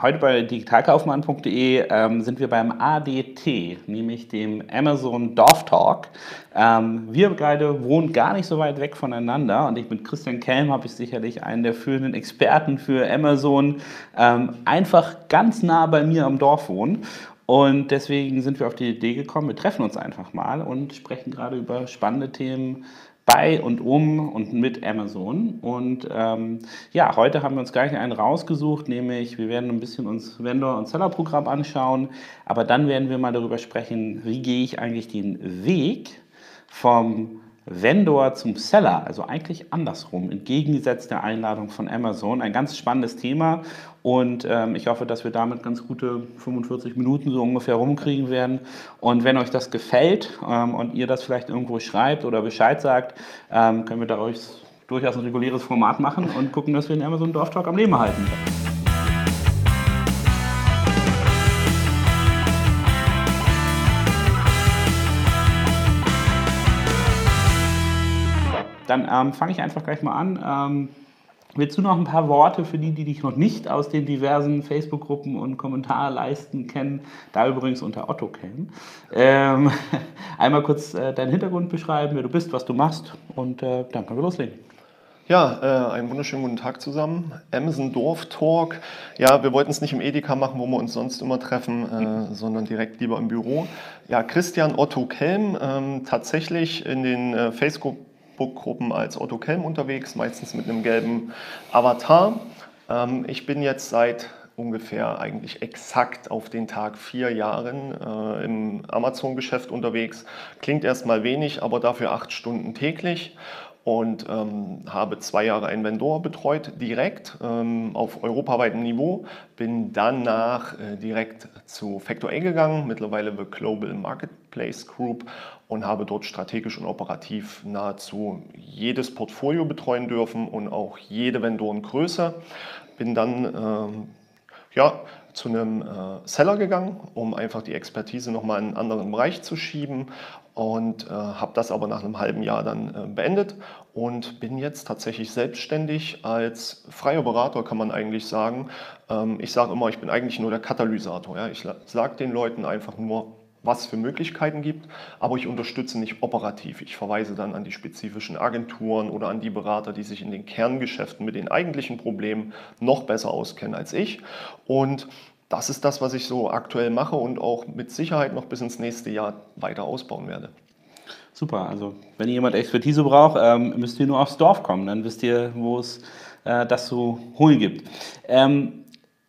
heute bei digitalkaufmann.de ähm, sind wir beim ADT, nämlich dem Amazon Dorf Talk. Ähm, wir beide wohnen gar nicht so weit weg voneinander und ich mit Christian Kelm habe ich sicherlich einen der führenden Experten für Amazon ähm, einfach ganz nah bei mir am Dorf wohnen. Und deswegen sind wir auf die Idee gekommen, wir treffen uns einfach mal und sprechen gerade über spannende Themen bei und um und mit Amazon. Und ähm, ja, heute haben wir uns gleich einen rausgesucht, nämlich wir werden ein bisschen uns Vendor- und Seller-Programm anschauen, aber dann werden wir mal darüber sprechen, wie gehe ich eigentlich den Weg vom Vendor zum Seller, also eigentlich andersrum, entgegengesetzt der Einladung von Amazon. Ein ganz spannendes Thema und ähm, ich hoffe, dass wir damit ganz gute 45 Minuten so ungefähr rumkriegen werden. Und wenn euch das gefällt ähm, und ihr das vielleicht irgendwo schreibt oder Bescheid sagt, ähm, können wir daraus durchaus ein reguläres Format machen und gucken, dass wir den Amazon Dorf Talk am Leben halten. Dann ähm, fange ich einfach gleich mal an. Ähm, willst du noch ein paar Worte für die, die dich noch nicht aus den diversen Facebook-Gruppen und Kommentarleisten kennen, da übrigens unter Otto kennen? Ähm, einmal kurz äh, deinen Hintergrund beschreiben, wer du bist, was du machst und äh, dann können wir loslegen. Ja, äh, einen wunderschönen guten Tag zusammen. Amazon Dorf Talk. Ja, wir wollten es nicht im Edeka machen, wo wir uns sonst immer treffen, äh, sondern direkt lieber im Büro. Ja, Christian Otto Kelm, ähm, tatsächlich in den äh, Facebook Facebook-Gruppen als Otto Kelm unterwegs, meistens mit einem gelben Avatar. Ähm, ich bin jetzt seit ungefähr eigentlich exakt auf den Tag vier Jahren äh, im Amazon-Geschäft unterwegs. Klingt erstmal wenig, aber dafür acht Stunden täglich und ähm, habe zwei Jahre einen Vendor betreut, direkt ähm, auf europaweitem Niveau. Bin danach äh, direkt zu Factor A gegangen, mittlerweile The Global Marketplace Group und habe dort strategisch und operativ nahezu jedes Portfolio betreuen dürfen und auch jede Vendorengröße. Bin dann ähm, ja, zu einem äh, Seller gegangen, um einfach die Expertise nochmal in einen anderen Bereich zu schieben und äh, habe das aber nach einem halben Jahr dann äh, beendet und bin jetzt tatsächlich selbstständig als freier Berater, kann man eigentlich sagen. Ähm, ich sage immer, ich bin eigentlich nur der Katalysator. Ja? Ich sage den Leuten einfach nur, was für Möglichkeiten gibt, aber ich unterstütze nicht operativ. Ich verweise dann an die spezifischen Agenturen oder an die Berater, die sich in den Kerngeschäften mit den eigentlichen Problemen noch besser auskennen als ich. Und das ist das, was ich so aktuell mache und auch mit Sicherheit noch bis ins nächste Jahr weiter ausbauen werde. Super, also wenn jemand Expertise braucht, ähm, müsst ihr nur aufs Dorf kommen, dann wisst ihr, wo es äh, das zu holen gibt. Ähm,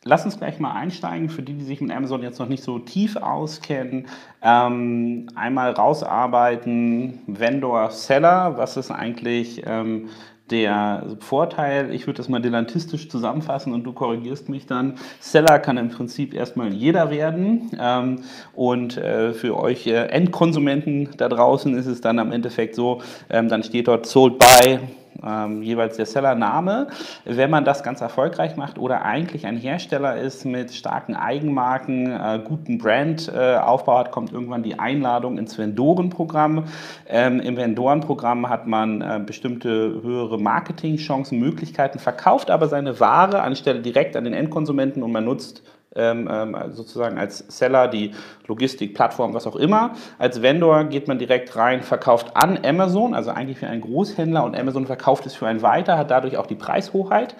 lass uns gleich mal einsteigen, für die, die sich mit Amazon jetzt noch nicht so tief auskennen. Ähm, einmal rausarbeiten, Vendor, Seller, was ist eigentlich ähm, der Vorteil, ich würde das mal dilettantistisch zusammenfassen und du korrigierst mich dann. Seller kann im Prinzip erstmal jeder werden ähm, und äh, für euch äh, Endkonsumenten da draußen ist es dann am Endeffekt so, ähm, dann steht dort sold by ähm, jeweils der Sellername. Wenn man das ganz erfolgreich macht oder eigentlich ein Hersteller ist mit starken Eigenmarken, äh, guten Brandaufbau äh, hat, kommt irgendwann die Einladung ins Vendorenprogramm. Ähm, Im Vendorenprogramm hat man äh, bestimmte höhere Marketingchancen, Möglichkeiten, verkauft aber seine Ware anstelle direkt an den Endkonsumenten und man nutzt sozusagen als Seller, die Logistik, Plattform, was auch immer. Als Vendor geht man direkt rein, verkauft an Amazon, also eigentlich für einen Großhändler und Amazon verkauft es für einen weiter, hat dadurch auch die Preishochheit.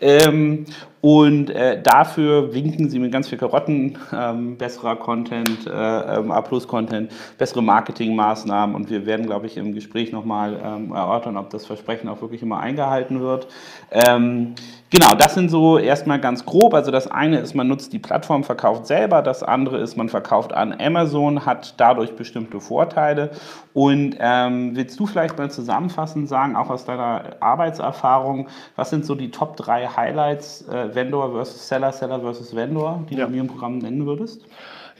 Ähm, und äh, dafür winken sie mit ganz viel Karotten, ähm, besserer Content, äh, ähm, A-Plus-Content, bessere Marketingmaßnahmen. Und wir werden, glaube ich, im Gespräch nochmal ähm, erörtern, ob das Versprechen auch wirklich immer eingehalten wird. Genau, das sind so erstmal ganz grob. Also das eine ist, man nutzt die Plattform, verkauft selber. Das andere ist, man verkauft an Amazon, hat dadurch bestimmte Vorteile. Und ähm, willst du vielleicht mal zusammenfassend sagen, auch aus deiner Arbeitserfahrung, was sind so die Top 3 Highlights? Äh, Vendor versus Seller, Seller versus Vendor, die ja. du mir im Programm nennen würdest?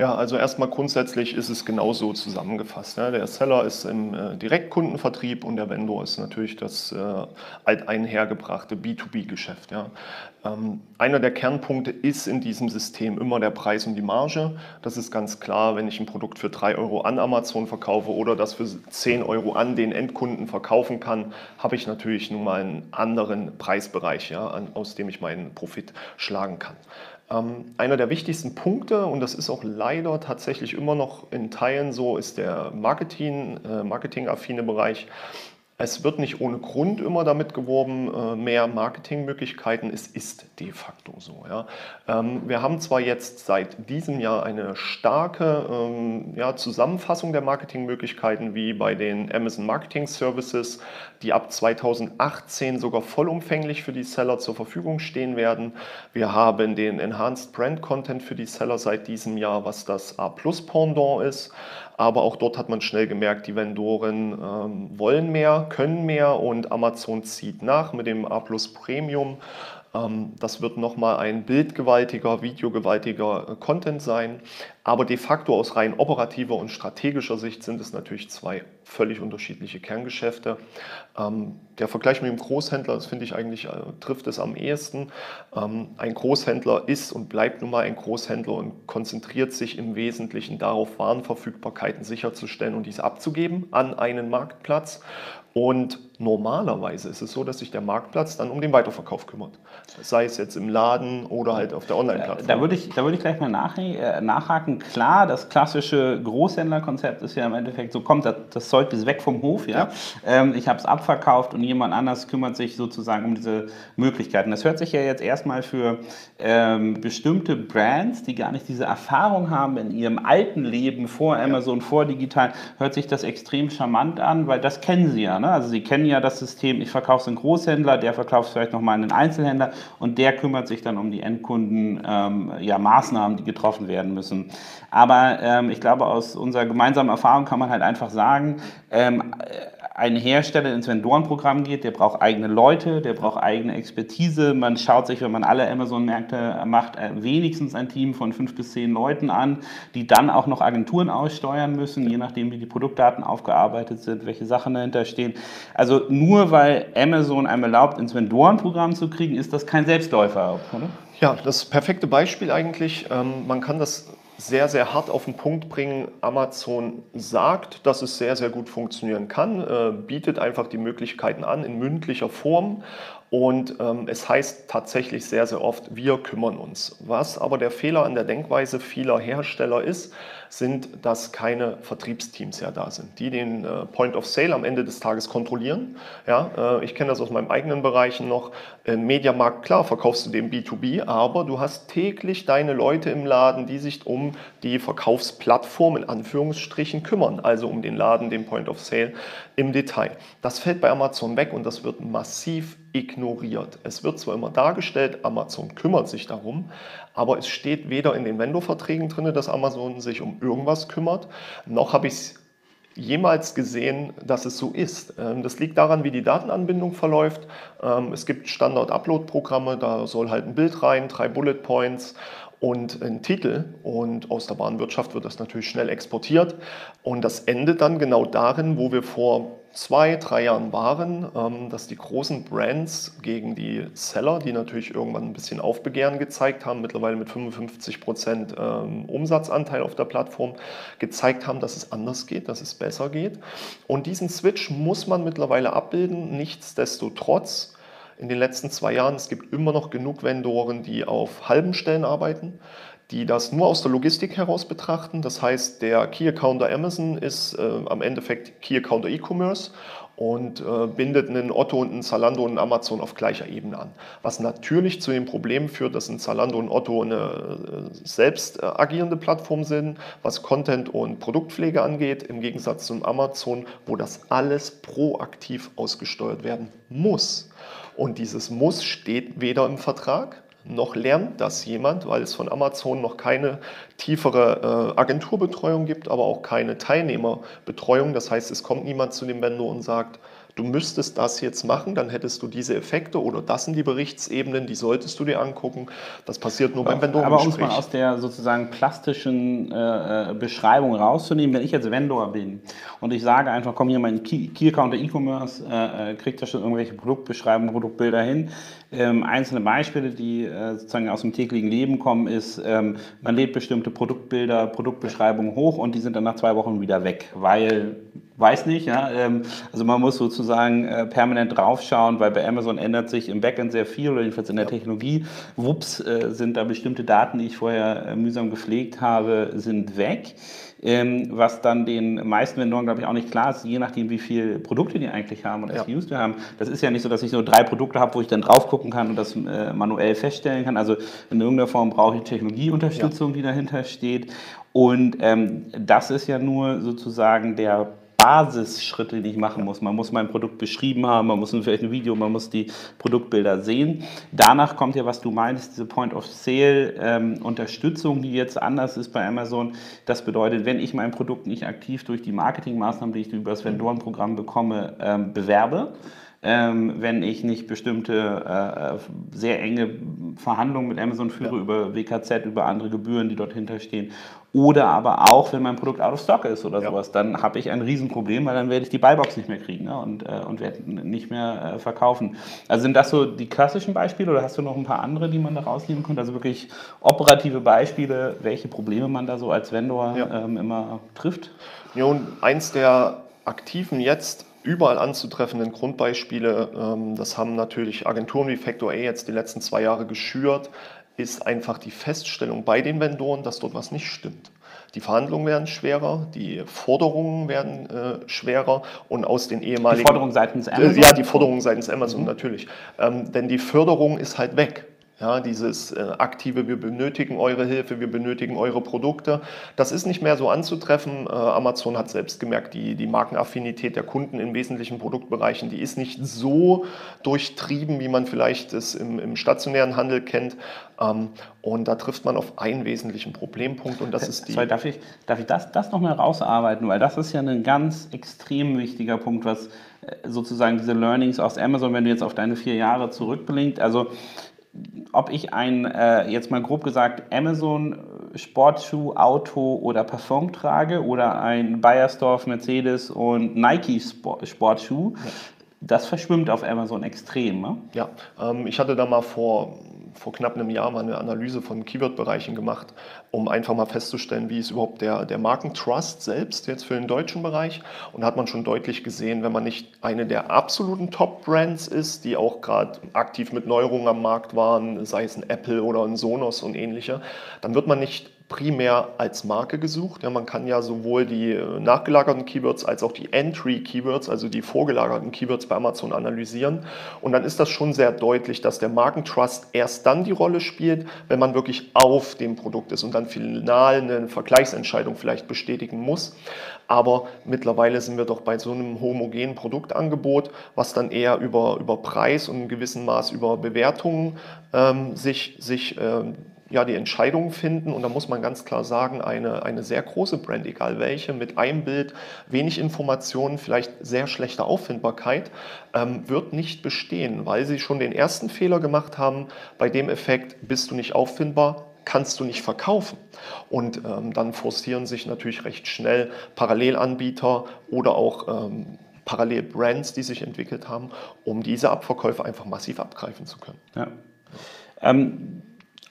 Ja, also erstmal grundsätzlich ist es genauso zusammengefasst. Ja. Der Seller ist im äh, Direktkundenvertrieb und der Vendor ist natürlich das äh, alteinhergebrachte B2B-Geschäft. Ja. Ähm, einer der Kernpunkte ist in diesem System immer der Preis und die Marge. Das ist ganz klar, wenn ich ein Produkt für 3 Euro an Amazon verkaufe oder das für 10 Euro an den Endkunden verkaufen kann, habe ich natürlich nun mal einen anderen Preisbereich, aus dem ich meinen Profit schlagen kann. Ähm, einer der wichtigsten Punkte, und das ist auch leider tatsächlich immer noch in Teilen so, ist der Marketing, äh, marketingaffine Bereich. Es wird nicht ohne Grund immer damit geworben, äh, mehr Marketingmöglichkeiten. Es ist de facto so. Ja. Ähm, wir haben zwar jetzt seit diesem Jahr eine starke ähm, ja, Zusammenfassung der Marketingmöglichkeiten wie bei den Amazon Marketing Services, die ab 2018 sogar vollumfänglich für die Seller zur Verfügung stehen werden. Wir haben den Enhanced Brand Content für die Seller seit diesem Jahr, was das A-Plus-Pendant ist. Aber auch dort hat man schnell gemerkt, die Vendoren ähm, wollen mehr, können mehr und Amazon zieht nach mit dem A Plus Premium. Ähm, das wird nochmal ein bildgewaltiger, videogewaltiger äh, Content sein. Aber de facto aus rein operativer und strategischer Sicht sind es natürlich zwei völlig unterschiedliche Kerngeschäfte. Ähm, der Vergleich mit dem Großhändler, das finde ich eigentlich, äh, trifft es am ehesten. Ähm, ein Großhändler ist und bleibt nun mal ein Großhändler und konzentriert sich im Wesentlichen darauf, Warenverfügbarkeiten sicherzustellen und diese abzugeben an einen Marktplatz. Und normalerweise ist es so, dass sich der Marktplatz dann um den Weiterverkauf kümmert. Sei es jetzt im Laden oder halt auf der Online-Plattform. Da würde ich, da würde ich gleich mal nach, nachhaken. Klar, das klassische Großhändlerkonzept ist ja im Endeffekt so, kommt das, das Zeug ist weg vom Hof. Ja? ja. Ähm, ich habe es abverkauft und jemand anders kümmert sich sozusagen um diese Möglichkeiten. Das hört sich ja jetzt erstmal für ähm, bestimmte Brands, die gar nicht diese Erfahrung haben in ihrem alten Leben vor Amazon, ja. vor digital, hört sich das extrem charmant an, weil das kennen sie ja. Ne? Also sie kennen ja das System, ich verkaufe es an Großhändler, der verkauft es vielleicht nochmal an einen Einzelhändler und der kümmert sich dann um die Endkunden, ähm, ja, Maßnahmen, die getroffen werden müssen. Aber ähm, ich glaube, aus unserer gemeinsamen Erfahrung kann man halt einfach sagen, ähm, ein Hersteller ins Vendorenprogramm geht, der braucht eigene Leute, der braucht eigene Expertise. Man schaut sich, wenn man alle Amazon-Märkte macht, äh, wenigstens ein Team von fünf bis zehn Leuten an, die dann auch noch Agenturen aussteuern müssen, je nachdem, wie die Produktdaten aufgearbeitet sind, welche Sachen dahinter stehen. Also nur weil Amazon einem erlaubt, ins Vendorenprogramm zu kriegen, ist das kein Selbstläufer, oder? Ja, das perfekte Beispiel eigentlich. Ähm, man kann das sehr, sehr hart auf den Punkt bringen. Amazon sagt, dass es sehr, sehr gut funktionieren kann, äh, bietet einfach die Möglichkeiten an in mündlicher Form und ähm, es heißt tatsächlich sehr, sehr oft, wir kümmern uns. Was aber der Fehler an der Denkweise vieler Hersteller ist, sind, dass keine Vertriebsteams ja da sind, die den äh, Point of Sale am Ende des Tages kontrollieren. Ja, äh, ich kenne das aus meinen eigenen Bereichen noch. Im Mediamarkt, klar, verkaufst du dem B2B, aber du hast täglich deine Leute im Laden, die sich um die Verkaufsplattform in Anführungsstrichen kümmern, also um den Laden, den Point of Sale im Detail. Das fällt bei Amazon weg und das wird massiv ignoriert. Es wird zwar immer dargestellt, Amazon kümmert sich darum, aber es steht weder in den Vendor-Verträgen drin, dass Amazon sich um irgendwas kümmert, noch habe ich es jemals gesehen, dass es so ist. Ähm, das liegt daran, wie die Datenanbindung verläuft. Ähm, es gibt Standard-Upload-Programme, da soll halt ein Bild rein, drei Bullet Points und ein Titel. Und aus der Bahnwirtschaft wird das natürlich schnell exportiert. Und das endet dann genau darin, wo wir vor zwei, drei Jahren waren, ähm, dass die großen Brands gegen die Seller, die natürlich irgendwann ein bisschen Aufbegehren gezeigt haben, mittlerweile mit 55 Prozent ähm, Umsatzanteil auf der Plattform, gezeigt haben, dass es anders geht, dass es besser geht. Und diesen Switch muss man mittlerweile abbilden. Nichtsdestotrotz, in den letzten zwei Jahren, es gibt immer noch genug Vendoren, die auf halben Stellen arbeiten die das nur aus der Logistik heraus betrachten. Das heißt, der Key Accounter Amazon ist äh, am Endeffekt Key Accounter E-Commerce und äh, bindet einen Otto und einen Zalando und einen Amazon auf gleicher Ebene an. Was natürlich zu dem Problem führt, dass ein Zalando und Otto eine äh, selbst äh, agierende Plattform sind, was Content und Produktpflege angeht, im Gegensatz zum Amazon, wo das alles proaktiv ausgesteuert werden muss. Und dieses Muss steht weder im Vertrag, noch lernt das jemand, weil es von Amazon noch keine tiefere äh, Agenturbetreuung gibt, aber auch keine Teilnehmerbetreuung. Das heißt, es kommt niemand zu dem Vendor und sagt, du müsstest das jetzt machen, dann hättest du diese Effekte oder das sind die Berichtsebenen, die solltest du dir angucken. Das passiert nur beim Vendor. Aber um es mal aus der sozusagen plastischen äh, äh, Beschreibung rauszunehmen, wenn ich jetzt Vendor bin und ich sage einfach, komm hier mein Key, Key Account E-Commerce, äh, äh, kriegt da schon irgendwelche Produktbeschreibungen, Produktbilder hin. Ähm, einzelne Beispiele, die äh, sozusagen aus dem täglichen Leben kommen, ist, ähm, man lädt bestimmte Produktbilder, Produktbeschreibungen hoch und die sind dann nach zwei Wochen wieder weg, weil weiß nicht. Ja? Ähm, also man muss sozusagen äh, permanent draufschauen, weil bei Amazon ändert sich im Backend sehr viel oder jedenfalls in der Technologie. Wups, äh, sind da bestimmte Daten, die ich vorher äh, mühsam gepflegt habe, sind weg. Ähm, was dann den meisten Vendoren, glaube ich, auch nicht klar ist, je nachdem, wie viele Produkte die eigentlich haben oder ja. SKUs wir haben. Das ist ja nicht so, dass ich nur drei Produkte habe, wo ich dann drauf gucken kann und das äh, manuell feststellen kann. Also in irgendeiner Form brauche ich Technologieunterstützung, ja. die dahinter steht. Und ähm, das ist ja nur sozusagen der Basisschritte, die ich machen muss. Man muss mein Produkt beschrieben haben, man muss vielleicht ein Video, man muss die Produktbilder sehen. Danach kommt ja, was du meinst, diese Point-of-Sale-Unterstützung, ähm, die jetzt anders ist bei Amazon. Das bedeutet, wenn ich mein Produkt nicht aktiv durch die Marketingmaßnahmen, die ich über das Vendorenprogramm bekomme, ähm, bewerbe, ähm, wenn ich nicht bestimmte äh, sehr enge Verhandlungen mit Amazon führe ja. über WKZ, über andere Gebühren, die dort hinterstehen. Oder aber auch, wenn mein Produkt out of stock ist oder ja. sowas, dann habe ich ein Riesenproblem, weil dann werde ich die Buybox nicht mehr kriegen ne? und, äh, und werde nicht mehr äh, verkaufen. Also sind das so die klassischen Beispiele oder hast du noch ein paar andere, die man da rausnehmen könnte? Also wirklich operative Beispiele, welche Probleme man da so als Vendor ja. ähm, immer trifft? Ja, und eins der aktiven jetzt überall anzutreffenden Grundbeispiele, ähm, das haben natürlich Agenturen wie Factor A jetzt die letzten zwei Jahre geschürt, ist einfach die Feststellung bei den Vendoren, dass dort was nicht stimmt. Die Verhandlungen werden schwerer, die Forderungen werden äh, schwerer und aus den ehemaligen... Die Forderungen seitens Amazon? ja, die Forderungen seitens Amazon mhm. natürlich. Ähm, denn die Förderung ist halt weg. Ja, dieses äh, aktive, wir benötigen eure Hilfe, wir benötigen eure Produkte, das ist nicht mehr so anzutreffen. Äh, Amazon hat selbst gemerkt, die, die Markenaffinität der Kunden in wesentlichen Produktbereichen, die ist nicht so durchtrieben, wie man vielleicht es im, im stationären Handel kennt. Ähm, und da trifft man auf einen wesentlichen Problempunkt und das ist die. Sorry, darf ich, darf ich das, das noch mal rausarbeiten? Weil das ist ja ein ganz extrem wichtiger Punkt, was äh, sozusagen diese Learnings aus Amazon, wenn du jetzt auf deine vier Jahre zurückblinkt, also ob ich ein, äh, jetzt mal grob gesagt, Amazon äh, Sportschuh, Auto oder Parfum trage oder ein Bayersdorf, Mercedes und Nike Sport, Sportschuh, ja. das verschwimmt auf Amazon extrem. Ne? Ja, ähm, ich hatte da mal vor vor knapp einem Jahr mal eine Analyse von Keyword-Bereichen gemacht, um einfach mal festzustellen, wie ist überhaupt der, der Markentrust selbst jetzt für den deutschen Bereich. Und da hat man schon deutlich gesehen, wenn man nicht eine der absoluten Top-Brands ist, die auch gerade aktiv mit Neuerungen am Markt waren, sei es ein Apple oder ein Sonos und ähnliche, dann wird man nicht primär als Marke gesucht. Ja, man kann ja sowohl die äh, nachgelagerten Keywords als auch die Entry-Keywords, also die vorgelagerten Keywords bei Amazon analysieren. Und dann ist das schon sehr deutlich, dass der Markentrust erst dann die Rolle spielt, wenn man wirklich auf dem Produkt ist und dann final eine Vergleichsentscheidung vielleicht bestätigen muss. Aber mittlerweile sind wir doch bei so einem homogenen Produktangebot, was dann eher über, über Preis und in gewissem Maß über Bewertungen ähm, sich, sich ähm, ja, die Entscheidungen finden. Und da muss man ganz klar sagen, eine, eine sehr große Brand, egal welche, mit einem Bild, wenig Informationen, vielleicht sehr schlechte Auffindbarkeit, ähm, wird nicht bestehen, weil sie schon den ersten Fehler gemacht haben. Bei dem Effekt bist du nicht auffindbar, kannst du nicht verkaufen. Und ähm, dann forcieren sich natürlich recht schnell Parallelanbieter oder auch ähm, Parallelbrands, die sich entwickelt haben, um diese Abverkäufe einfach massiv abgreifen zu können. Ja. Ähm,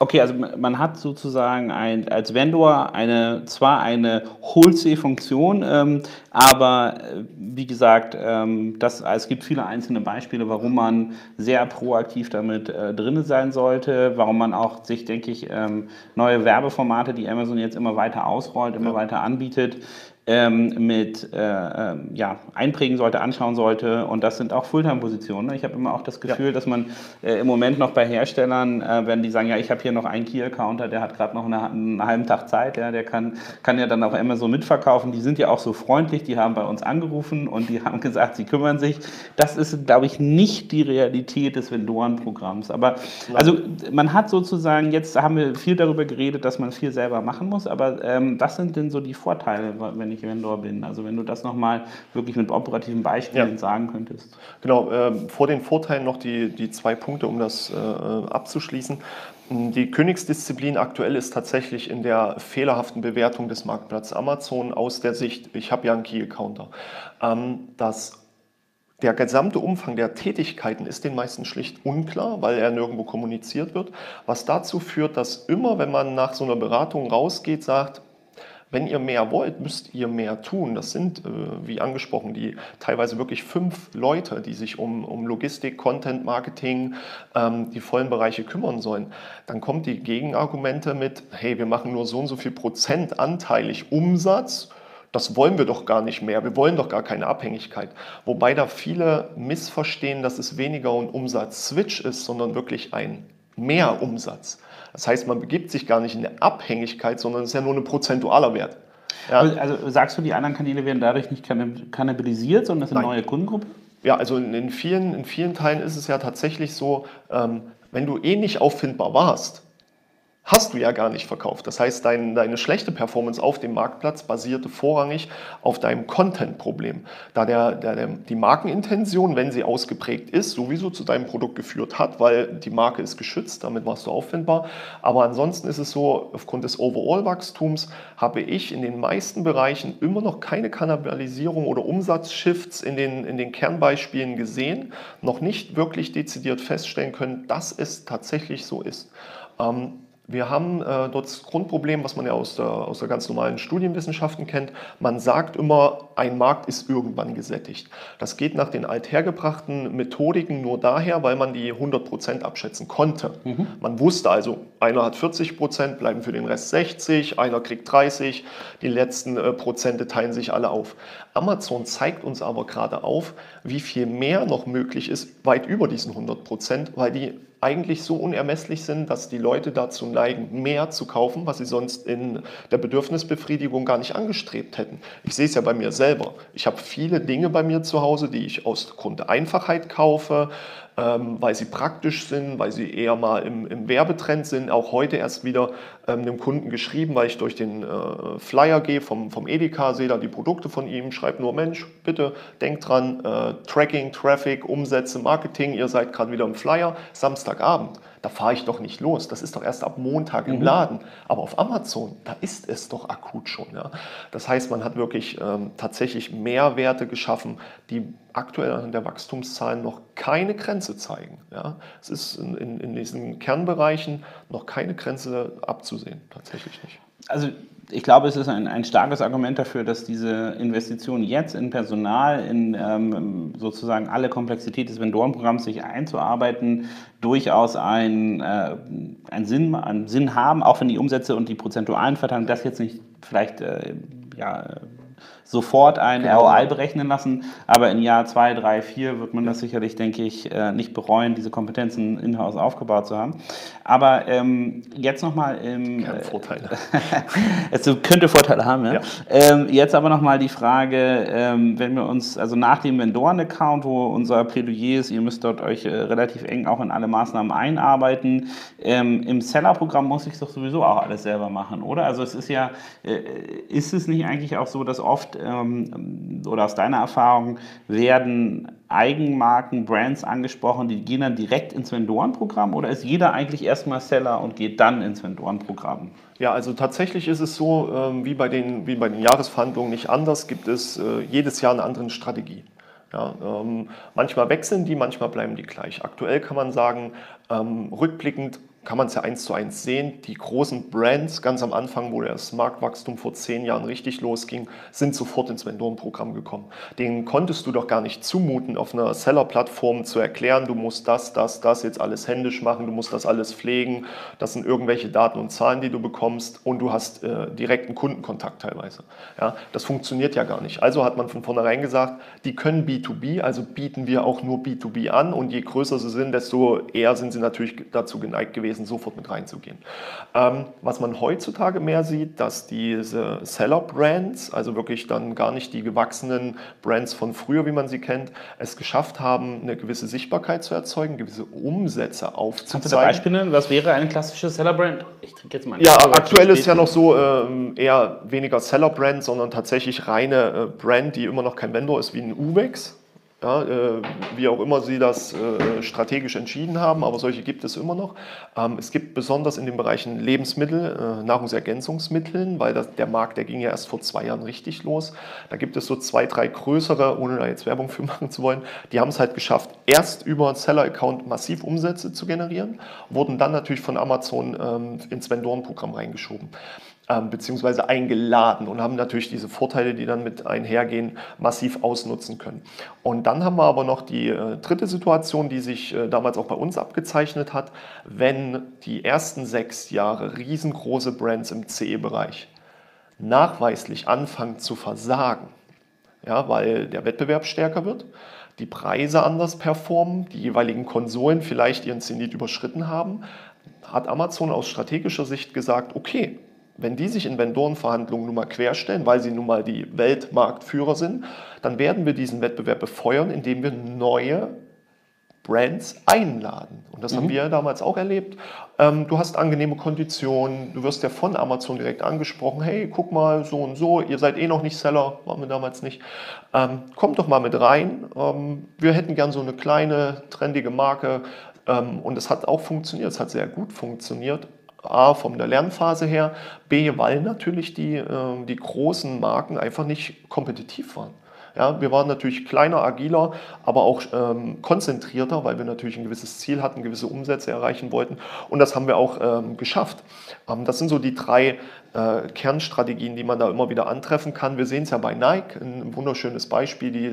Okay, also man hat sozusagen ein, als Vendor eine, zwar eine Wholesale-Funktion, ähm, aber äh, wie gesagt, ähm, das, es gibt viele einzelne Beispiele, warum man sehr proaktiv damit äh, drin sein sollte, warum man auch sich, denke ich, ähm, neue Werbeformate, die Amazon jetzt immer weiter ausrollt, immer ja. weiter anbietet, ähm, mit äh, äh, ja, einprägen sollte, anschauen sollte. Und das sind auch Fulltime-Positionen. Ne? Ich habe immer auch das Gefühl, ja. dass man äh, im Moment noch bei Herstellern, äh, wenn die sagen, ja, ich habe hier noch einen Key-Accounter, der hat gerade noch eine, einen halben Tag Zeit, ja, der kann, kann ja dann auch immer so mitverkaufen. Die sind ja auch so freundlich, die haben bei uns angerufen und die haben gesagt, sie kümmern sich. Das ist, glaube ich, nicht die Realität des Vendorenprogramms. Aber also man hat sozusagen, jetzt haben wir viel darüber geredet, dass man viel selber machen muss, aber ähm, was sind denn so die Vorteile, wenn wenn ich Vendor bin. Also wenn du das nochmal wirklich mit operativen Beispielen ja. sagen könntest. Genau, äh, vor den Vorteilen noch die, die zwei Punkte, um das äh, abzuschließen. Die Königsdisziplin aktuell ist tatsächlich in der fehlerhaften Bewertung des Marktplatzes Amazon aus der Sicht, ich habe ja einen Key-Accounter. Ähm, das der gesamte Umfang der Tätigkeiten ist den meisten schlicht unklar, weil er nirgendwo kommuniziert wird, was dazu führt, dass immer, wenn man nach so einer Beratung rausgeht, sagt, Wenn ihr mehr wollt, müsst ihr mehr tun. Das sind, äh, wie angesprochen, die teilweise wirklich fünf Leute, die sich um, um Logistik, Content, Marketing, ähm, die vollen Bereiche kümmern sollen. Dann kommt die Gegenargumente mit, hey, wir machen nur so und so viel Prozent anteilig Umsatz. Das wollen wir doch gar nicht mehr. Wir wollen doch gar keine Abhängigkeit. Wobei da viele missverstehen, dass es weniger ein Umsatz-Switch ist, sondern wirklich ein Mehrumsatz. Das heißt, man begibt sich gar nicht in eine Abhängigkeit, sondern es ist ja nur ein prozentualer Wert. Ja. Also sagst du, die anderen Kanäle werden dadurch nicht kannibalisiert, sondern das sind Nein. neue Kundengruppen? Ja, also in, in, vielen, in vielen Teilen ist es ja tatsächlich so, ähm, wenn du eh nicht auffindbar warst, hast du ja gar nicht verkauft. Das heißt, dein, deine schlechte Performance auf dem Marktplatz basierte vorrangig auf deinem Content-Problem. Da der, der, die Markenintention, wenn sie ausgeprägt ist, sowieso zu deinem Produkt geführt hat, weil die Marke ist geschützt, damit warst du auffindbar. Aber ansonsten ist es so, aufgrund des Overall-Wachstums habe ich in den meisten Bereichen immer noch keine Kannibalisierung oder Umsatzshifts in den, in den Kernbeispielen gesehen, noch nicht wirklich dezidiert feststellen können, dass es tatsächlich so ist. Ähm, wir haben äh, dort das Grundproblem, was man ja aus der, aus der ganz normalen Studienwissenschaften kennt. Man sagt immer, ein Markt ist irgendwann gesättigt. Das geht nach den althergebrachten Methodiken nur daher, weil man die 100% abschätzen konnte. Mhm. Man wusste also, einer hat 40%, bleiben für den Rest 60, einer kriegt 30, die letzten äh, Prozente teilen sich alle auf. Amazon zeigt uns aber gerade auf, wie viel mehr noch möglich ist, weit über diesen 100%, weil die eigentlich so unermesslich sind, dass die Leute dazu neigen, mehr zu kaufen, was sie sonst in der Bedürfnisbefriedigung gar nicht angestrebt hätten. Ich sehe es ja bei mir selber. Ich habe viele Dinge bei mir zu Hause, die ich aus Grund der Einfachheit kaufe, weil sie praktisch sind, weil sie eher mal im, im Werbetrend sind. Auch heute erst wieder ähm, einem Kunden geschrieben, weil ich durch den äh, Flyer gehe vom, vom Edeka, sehe da die Produkte von ihm, schreibe nur, Mensch, bitte denkt dran, äh, Tracking, Traffic, Umsätze, Marketing, ihr seid gerade wieder im Flyer, Samstagabend da fahre ich doch nicht los. Das ist doch erst ab Montag im mhm. Laden. Aber auf Amazon, da ist es doch akut schon. Ja. Das heißt, man hat wirklich ähm, tatsächlich Mehrwerte geschaffen, die aktuell an der Wachstumszahlen noch keine Grenze zeigen. Ja. Es ist in, in, in diesen Kernbereichen noch keine Grenze abzusehen, tatsächlich nicht. Also ich glaube, es ist ein, ein starkes Argument dafür, dass diese Investition jetzt in Personal, in ähm, sozusagen alle Komplexität des Vendorenprogramms sich einzuarbeiten, durchaus ein, äh, einen, Sinn, einen Sinn haben, auch wenn die Umsätze und die prozentualen Verteilungen das jetzt nicht vielleicht äh, ja, sofort ein genau. ROI berechnen lassen, aber in Jahr 2, 3, 4 wird man das sicherlich, denke ich, äh, nicht bereuen, diese Kompetenzen in-house aufgebaut zu haben. Aber ähm, jetzt nochmal im... Keine Vorteile. es könnte Vorteile haben, ja. ja. Ähm, jetzt aber nochmal die Frage, ähm, wenn wir uns, also nach dem Vendoren-Account, wo unser Plädoyer ist, ihr müsst dort euch äh, relativ eng auch in alle Maßnahmen einarbeiten, ähm, im Seller-Programm muss ich es doch sowieso auch alles selber machen, oder? Also es ist ja, äh, ist es nicht eigentlich auch so, dass oft ähm, oder aus deiner Erfahrung werden Eigenmarken, Brands angesprochen, die gehen dann direkt ins Vendorenprogramm oder ist jeder eigentlich erstmal Seller und geht dann ins Vendorenprogramm? Ja, also tatsächlich ist es so, ähm, wie, bei den, wie bei den Jahresverhandlungen nicht anders, gibt es äh, jedes Jahr eine andere Strategie. Ja, ähm, manchmal wechseln die, manchmal bleiben die gleich. Aktuell kann man sagen, ähm, rückblickend kann man es ja eins zu eins sehen. Die großen Brands, ganz am Anfang, wo das Marktwachstum vor zehn Jahren richtig losging, sind sofort ins Vendorenprogramm gekommen. Denen konntest du doch gar nicht zumuten, auf einer Seller-Plattform zu erklären, du musst das, das, das jetzt alles händisch machen, du musst das alles pflegen, das sind irgendwelche Daten und Zahlen, die du bekommst und du hast äh, direkten Kundenkontakt teilweise. Ja, das funktioniert ja gar nicht. Also hat man von vornherein gesagt, die können B2B, also bieten wir auch nur B2B an und je größer sie sind, desto eher sind sie natürlich dazu geneigt gewesen, gewesen, sofort mit reinzugehen. Ähm, was man heutzutage mehr sieht, dass diese Seller-Brands, also wirklich dann gar nicht die gewachsenen Brands von früher, wie man sie kennt, es geschafft haben, eine gewisse Sichtbarkeit zu erzeugen, gewisse Umsätze aufzuzeigen. Kannst du da Beispiele nennen? Was wäre eine klassische Seller-Brand? Ich trinke jetzt mal Ja, aktuell ist ja noch so ähm, eher weniger Seller-Brand, sondern tatsächlich reine äh, Brand, die immer noch kein Vendor ist, wie ein Uwex ja, äh, wie auch immer sie das äh, strategisch entschieden haben, aber solche gibt es immer noch. Ähm, es gibt besonders in den Bereichen Lebensmittel, äh, Nahrungsergänzungsmitteln, weil das, der Markt, der ging ja erst vor zwei Jahren richtig los. Da gibt es so zwei, drei größere, ohne da jetzt Werbung für machen zu wollen, die haben es halt geschafft, erst über Seller-Account massiv Umsätze zu generieren, wurden dann natürlich von Amazon ähm, ins Vendorenprogramm reingeschoben. Ähm, beziehungsweise eingeladen und haben natürlich diese Vorteile, die dann mit einhergehen, massiv ausnutzen können. Und dann haben wir aber noch die äh, dritte Situation, die sich äh, damals auch bei uns abgezeichnet hat, wenn die ersten sechs Jahre riesengroße Brands im CE-Bereich nachweislich anfangen zu versagen, ja, weil der Wettbewerb stärker wird, die Preise anders performen, die jeweiligen Konsolen vielleicht ihren Zenit überschritten haben, hat Amazon aus strategischer Sicht gesagt, okay, wenn die sich in Vendorenverhandlungen nun mal querstellen, weil sie nun mal die Weltmarktführer sind, dann werden wir diesen Wettbewerb befeuern, indem wir neue Brands einladen. Und das mhm. haben wir damals auch erlebt. Ähm, du hast angenehme Konditionen, du wirst ja von Amazon direkt angesprochen, hey, guck mal, so und so, ihr seid eh noch nicht Seller, waren wir damals nicht. Ähm, kommt doch mal mit rein. Ähm, wir hätten gern so eine kleine, trendige Marke. Ähm, und es hat auch funktioniert, es hat sehr gut funktioniert. A, von der Lernphase her, B, weil natürlich die, äh, die großen Marken einfach nicht kompetitiv waren. Ja, wir waren natürlich kleiner, agiler, aber auch ähm, konzentrierter, weil wir natürlich ein gewisses Ziel hatten, gewisse Umsätze erreichen wollten. Und das haben wir auch ähm, geschafft. Ähm, das sind so die drei äh, Kernstrategien, die man da immer wieder antreffen kann. Wir sehen es ja bei Nike, ein wunderschönes Beispiel, die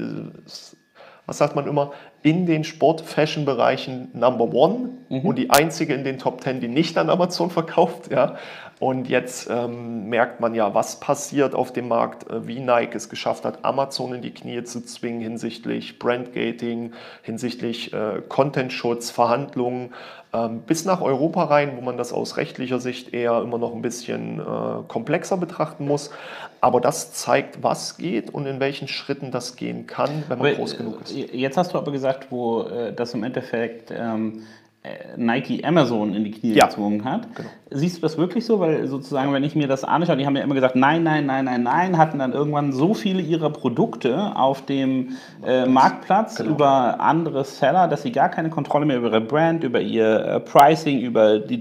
was sagt man immer, in den Sport-Fashion-Bereichen Number One mhm. und die einzige in den Top Ten, die nicht an Amazon verkauft. Ja. Und jetzt ähm, merkt man ja, was passiert auf dem Markt, äh, wie Nike es geschafft hat, Amazon in die Knie zu zwingen hinsichtlich Brandgating, hinsichtlich äh, Content-Schutz, Verhandlungen, ähm, bis nach Europa rein, wo man das aus rechtlicher Sicht eher immer noch ein bisschen äh, komplexer betrachten muss. Aber das zeigt, was geht und in welchen Schritten das gehen kann, wenn man aber, groß genug ist. Äh, jetzt hast du aber gesagt, wo äh, das im Endeffekt ähm, äh, Nike Amazon in die Knie ja. gezwungen hat. Genau. Siehst du das wirklich so? Weil sozusagen, wenn ich mir das anschaue, die haben ja immer gesagt, nein, nein, nein, nein, nein, hatten dann irgendwann so viele ihrer Produkte auf dem äh, Marktplatz genau. über andere Seller, dass sie gar keine Kontrolle mehr über ihre Brand, über ihr äh, Pricing, über die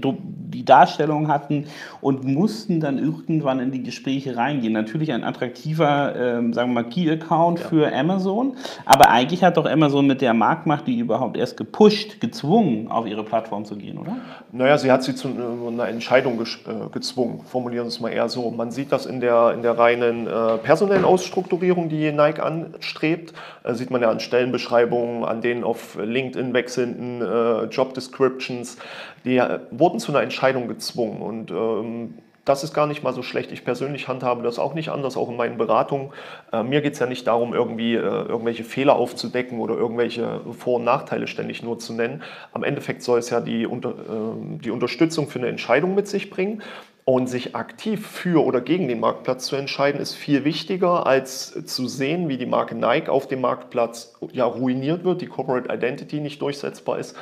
die Darstellung hatten und mussten dann irgendwann in die Gespräche reingehen. Natürlich ein attraktiver, ähm, sagen wir mal, Key-Account ja. für Amazon, aber eigentlich hat doch Amazon mit der Marktmacht die überhaupt erst gepusht, gezwungen, auf ihre Plattform zu gehen, oder? Naja, sie hat sie zu äh, einer Entscheidung äh, gezwungen, formulieren wir es mal eher so. Man sieht das in der, in der reinen äh, personellen Ausstrukturierung, die Nike anstrebt. Äh, sieht man ja an Stellenbeschreibungen, an denen auf LinkedIn wechselnden äh, Job Descriptions. Die wurden zu einer Entscheidung gezwungen und ähm, das ist gar nicht mal so schlecht. Ich persönlich handhabe das auch nicht anders, auch in meinen Beratungen. Äh, mir geht es ja nicht darum, irgendwie äh, irgendwelche Fehler aufzudecken oder irgendwelche Vor- und Nachteile ständig nur zu nennen. Am Endeffekt soll es ja die, unter, äh, die Unterstützung für eine Entscheidung mit sich bringen. Und sich aktiv für oder gegen den Marktplatz zu entscheiden, ist viel wichtiger, als zu sehen, wie die Marke Nike auf dem Marktplatz ja, ruiniert wird, die Corporate Identity nicht durchsetzbar ist.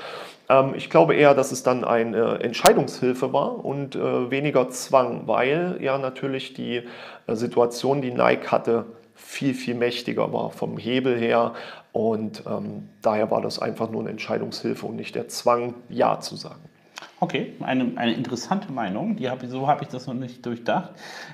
Ähm, ich glaube eher, dass es dann eine Entscheidungshilfe war und äh, weniger Zwang, weil ja natürlich die äh, Situation, die Nike hatte, viel, viel mächtiger war vom Hebel her. Und ähm, daher war das einfach nur eine Entscheidungshilfe und nicht der Zwang, Ja zu sagen. Okay, eine, eine interessante Meinung. Die hab, so habe ich das noch nicht durchdacht.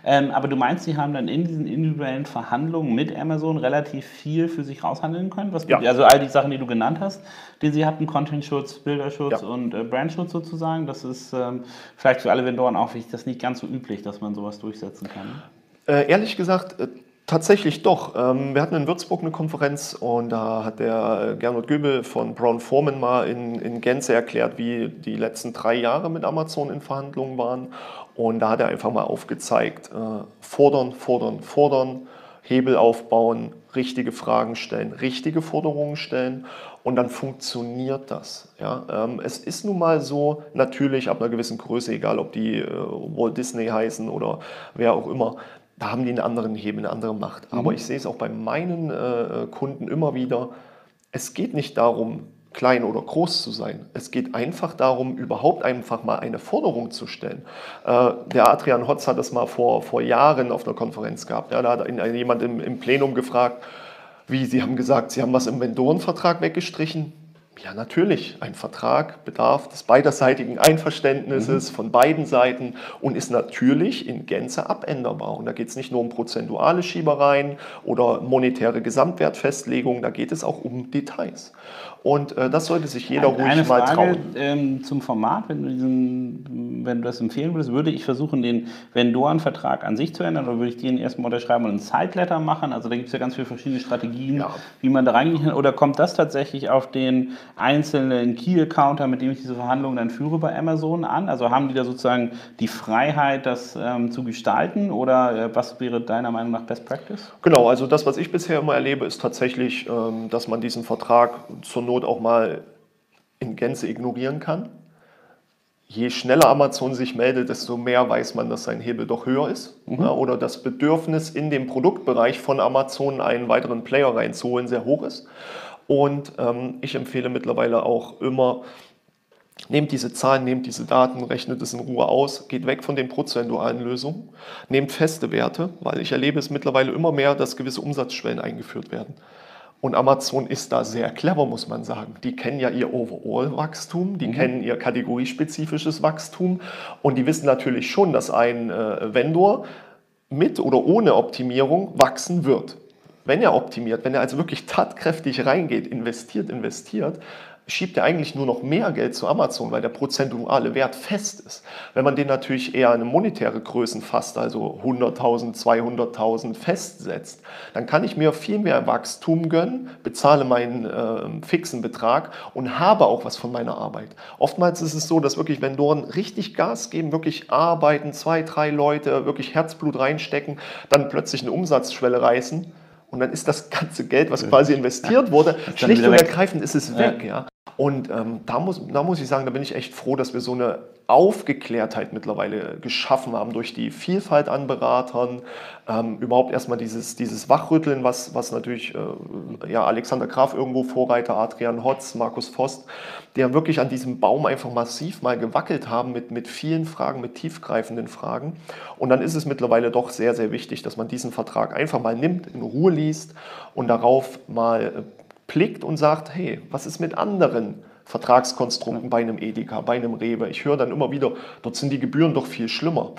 Ähm, aber du meinst, sie haben dann in diesen individuellen Verhandlungen mit Amazon relativ viel für sich raushandeln können? Was, ja. Also all die Sachen, die du genannt hast, die sie hatten, Content-Schutz, Bilderschutz ja. und äh, Brandschutz sozusagen. Das ist ähm, vielleicht für alle Vendoren auch das nicht ganz so üblich, dass man sowas durchsetzen kann. Äh, ehrlich gesagt, äh, Tatsächlich doch. Ähm, wir hatten in Würzburg eine Konferenz und da hat der Gernot Göbel von Brown Foreman mal in, in Gänze erklärt, wie die letzten drei Jahre mit Amazon in Verhandlungen waren. Und da hat er einfach mal aufgezeigt, äh, fordern, fordern, fordern, Hebel aufbauen, richtige Fragen stellen, richtige Forderungen stellen und dann funktioniert das. Ja? Ähm, es ist nun mal so, natürlich ab einer gewissen Größe, egal ob die äh, Walt Disney heißen oder wer auch immer, da haben die einen anderen Hebel, eine andere Macht. Aber mhm. ich sehe es auch bei meinen äh, Kunden immer wieder, es geht nicht darum, klein oder groß zu sein. Es geht einfach darum, überhaupt einfach mal eine Forderung zu stellen. Äh, der Adrian Hotz hat das mal vor, vor Jahren auf einer Konferenz gehabt. Ja, da hat ihn jemand im, im Plenum gefragt, wie, Sie haben gesagt, Sie haben was im Vendorenvertrag weggestrichen. Ja, natürlich. Ein Vertrag bedarf des beiderseitigen Einverständnisses mhm. von beiden Seiten und ist natürlich in Gänze abänderbar. Und da geht es nicht nur um prozentuale Schiebereien oder monetäre Gesamtwertfestlegungen, da geht es auch um Details. Und äh, das sollte sich jeder Eine ruhig eine mal Frage trauen. ähm, zum Format, wenn du, diesen, wenn du das empfehlen würdest, würde ich versuchen, den Vendoren-Vertrag an sich zu ändern oder würde ich den erstmal unterschreiben und einen Sideletter machen? Also da gibt es ja ganz viele verschiedene Strategien, Ja. wie man da reingehen kann. Oder kommt das tatsächlich auf den einzelnen Key-Accounter, mit dem ich diese Verhandlungen dann führe bei Amazon an? Also haben die da sozusagen die Freiheit, das ähm, zu gestalten oder äh, was wäre deiner Meinung nach Best Practice? Genau, also das, was ich bisher immer erlebe, ist tatsächlich, ähm, dass man diesen Vertrag zur Not auch mal in Gänze ignorieren kann. Je schneller Amazon sich meldet, desto mehr weiß man, dass sein Hebel doch höher ist. Ja, oder das Bedürfnis in dem Produktbereich von Amazon einen weiteren Player reinzuholen sehr hoch ist. Und ähm, ich empfehle mittlerweile auch immer, Nehmt diese Zahlen, nehmt diese Daten, rechnet es in Ruhe aus, geht weg von den prozentualen Lösungen, nehmt feste Werte, weil ich erlebe es mittlerweile immer mehr, dass gewisse Umsatzschwellen eingeführt werden. Und Amazon ist da sehr clever, muss man sagen. Die kennen ja ihr Overall-Wachstum, die kennen ihr kategoriespezifisches Wachstum und die wissen natürlich schon, dass ein äh, Vendor mit oder ohne Optimierung wachsen wird. Wenn er optimiert, wenn er also wirklich tatkräftig reingeht, investiert, investiert, schiebt er eigentlich nur noch mehr Geld zu Amazon, weil der prozentuale Wert fest ist. Wenn man den natürlich eher an monetäre Größen fasst, also 100.000, 200.000 festsetzt, dann kann ich mir viel mehr Wachstum gönnen, bezahle meinen äh, fixen Betrag und habe auch was von meiner Arbeit. Oftmals ist es so, dass wirklich Vendoren richtig Gas geben, wirklich arbeiten, zwei, drei Leute, wirklich Herzblut reinstecken, dann plötzlich eine Umsatzschwelle reißen und dann ist das ganze Geld, was quasi investiert wurde, schlicht und ergreifend ist es weg. Ja. Und ähm, da, muss, da muss ich sagen, da bin ich echt froh, dass wir so eine Aufgeklärtheit mittlerweile geschaffen haben durch die Vielfalt an Beratern. Ähm, überhaupt erstmal dieses, dieses Wachrütteln, was, was natürlich äh, ja, Alexander Graf irgendwo Vorreiter, Adrian Hotz, Markus Vost, die ja wirklich an diesem Baum einfach massiv mal gewackelt haben mit, mit vielen Fragen, mit tiefgreifenden Fragen. Und dann ist es mittlerweile doch sehr, sehr wichtig, dass man diesen Vertrag einfach mal nimmt, in Ruhe liest und darauf mal äh, blickt und sagt, hey, was ist mit anderen Vertragskonstrukten bei einem Edeka, bei einem Rewe? Ich höre dann immer wieder, dort sind die Gebühren doch viel schlimmer.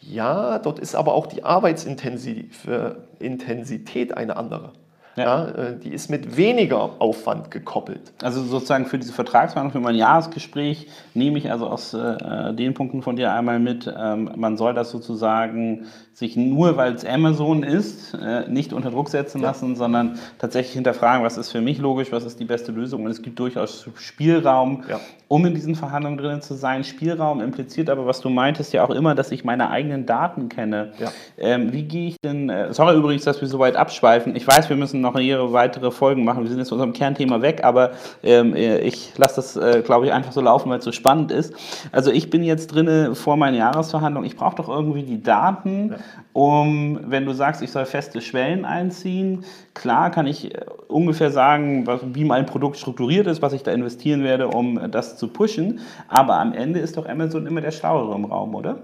Ja, dort ist aber auch die Arbeitsintensität eine andere. Ja. Ja. äh, die ist mit weniger Aufwand gekoppelt. Also sozusagen für diese Vertragsverhandlung, für mein Jahresgespräch nehme ich also aus äh, den Punkten von dir einmal mit, ähm, man soll das sozusagen sich nur, weil es Amazon ist, äh, nicht unter Druck setzen lassen, sondern tatsächlich hinterfragen, was ist für mich logisch, was ist die beste Lösung. Und es gibt durchaus Spielraum, Ja. um in diesen Verhandlungen drin zu sein. Spielraum impliziert aber, was du meintest, ja auch immer, dass ich meine eigenen Daten kenne. Ja. Ähm, wie gehe ich denn, äh, sorry übrigens, dass wir so weit abschweifen. Ich weiß, wir müssen noch ihre weitere Folgen machen. Wir sind jetzt von unserem Kernthema weg, aber ähm, äh, ich lasse das, äh, glaube ich, einfach so laufen, weil es so spannend ist. Also ich bin jetzt drinne vor meiner Jahresverhandlung. Ich brauche doch irgendwie die Daten, um, wenn du sagst, ich soll feste Schwellen einziehen. Klar kann ich äh, ungefähr sagen, was, wie mein Produkt strukturiert ist, was ich da investieren werde, um das zu pushen. Aber am Ende ist doch Amazon immer der Schlauere im Raum, oder?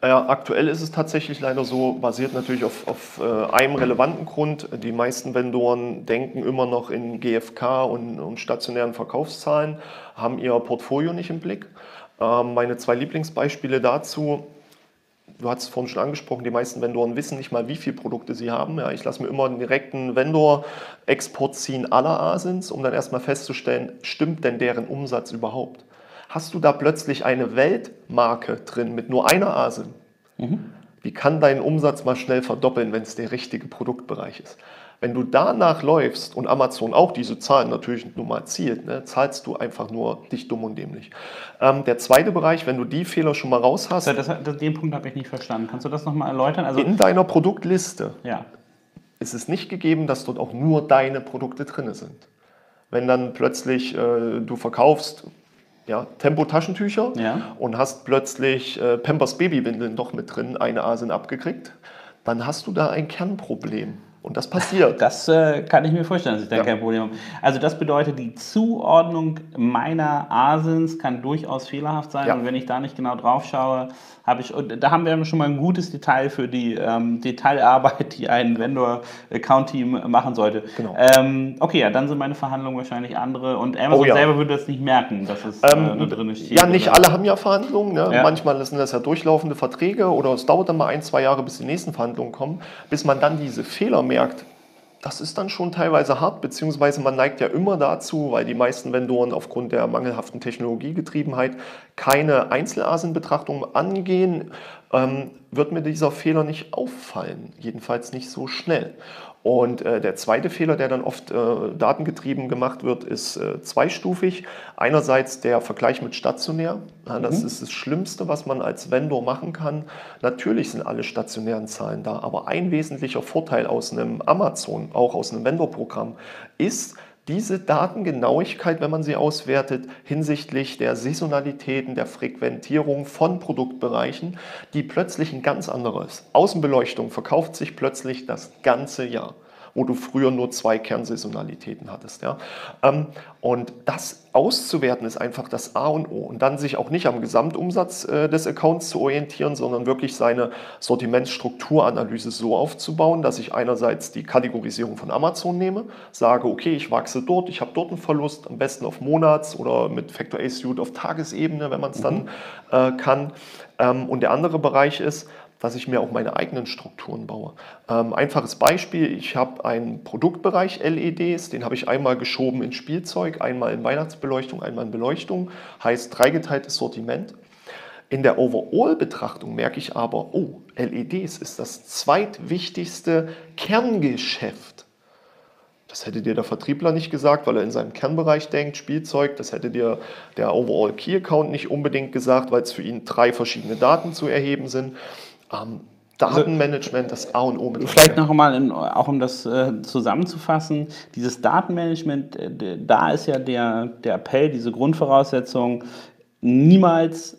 Ja, aktuell ist es tatsächlich leider so, basiert natürlich auf, auf äh, einem relevanten Grund. Die meisten Vendoren denken immer noch in GFK und, und stationären Verkaufszahlen, haben ihr Portfolio nicht im Blick. Ähm, meine zwei Lieblingsbeispiele dazu, du hast es vorhin schon angesprochen, die meisten Vendoren wissen nicht mal, wie viele Produkte sie haben. Ja, ich lasse mir immer einen direkten Vendor-Export ziehen aller Asins, um dann erstmal festzustellen, stimmt denn deren Umsatz überhaupt? Hast du da plötzlich eine Weltmarke drin mit nur einer Asin? Wie kann dein Umsatz mal schnell verdoppeln, wenn es der richtige Produktbereich ist? Wenn du danach läufst und Amazon auch diese Zahlen natürlich nur mal zielt, ne, zahlst du einfach nur dich dumm und dämlich. Ähm, der zweite Bereich, wenn du die Fehler schon mal raus hast, Das, das, den Punkt habe ich nicht verstanden. Kannst du das nochmal erläutern? Also, in deiner Produktliste ja. ist es nicht gegeben, dass dort auch nur deine Produkte drin sind. Wenn dann plötzlich äh, du verkaufst ja, Tempo-Taschentücher Ja. und hast plötzlich äh, Pampers Babywindeln doch mit drin, eine Asin abgekriegt, dann hast du da ein Kernproblem. Und das passiert. Das äh, kann ich mir vorstellen, dass ich da Ja. kein Problem habe. Also das bedeutet, die Zuordnung meiner Asins kann durchaus fehlerhaft sein. Ja. Und wenn ich da nicht genau drauf schaue, habe ich, und da haben wir schon mal ein gutes Detail für die ähm, Detailarbeit, die ein Vendor-Account-Team machen sollte. Genau. Ähm, okay, ja, dann sind meine Verhandlungen wahrscheinlich andere. Und Amazon Oh ja. selber würde das nicht merken, dass es äh, Ähm, nur drin steht. ja, nicht alle haben ja Verhandlungen. Ne? Ja. Manchmal sind das ja durchlaufende Verträge oder es dauert dann mal ein, zwei Jahre, bis die nächsten Verhandlungen kommen, bis man dann diese Fehler merkt. Das ist dann schon teilweise hart, beziehungsweise man neigt ja immer dazu, weil die meisten Vendoren aufgrund der mangelhaften Technologiegetriebenheit keine Einzelasenbetrachtung angehen, ähm, wird mir dieser Fehler nicht auffallen, jedenfalls nicht so schnell. Und äh, der zweite Fehler, der dann oft äh, datengetrieben gemacht wird, ist äh, zweistufig. Einerseits der Vergleich mit stationär. Ja, das mhm. ist das Schlimmste, was man als Vendor machen kann. Natürlich sind alle stationären Zahlen da, aber ein wesentlicher Vorteil aus einem Amazon, auch aus einem Vendor-Programm, ist, diese Datengenauigkeit, wenn man sie auswertet, hinsichtlich der Saisonalitäten, der Frequentierung von Produktbereichen, die plötzlich ein ganz anderes. Außenbeleuchtung verkauft sich plötzlich das ganze Jahr wo du früher nur zwei Kernsaisonalitäten hattest. Ja? Ähm, und das auszuwerten ist einfach das A und O. Und dann sich auch nicht am Gesamtumsatz äh, des Accounts zu orientieren, sondern wirklich seine Sortimentsstrukturanalyse so aufzubauen, dass ich einerseits die Kategorisierung von Amazon nehme, sage, okay, ich wachse dort, ich habe dort einen Verlust, am besten auf Monats- oder mit Factor A Suite auf Tagesebene, wenn man es dann mhm. äh, kann. Ähm, und der andere Bereich ist, dass ich mir auch meine eigenen Strukturen baue. Ähm, einfaches Beispiel, ich habe einen Produktbereich LEDs, den habe ich einmal geschoben in Spielzeug, einmal in Weihnachtsbeleuchtung, einmal in Beleuchtung, heißt dreigeteiltes Sortiment. In der Overall-Betrachtung merke ich aber, oh, LEDs ist das zweitwichtigste Kerngeschäft. Das hätte dir der Vertriebler nicht gesagt, weil er in seinem Kernbereich denkt, Spielzeug. Das hätte dir der Overall Key Account nicht unbedingt gesagt, weil es für ihn drei verschiedene Daten zu erheben sind. Ähm, Datenmanagement das A und O mit. Vielleicht noch einmal, auch um das äh, zusammenzufassen, dieses Datenmanagement, äh, da ist ja der, der Appell, diese Grundvoraussetzung, niemals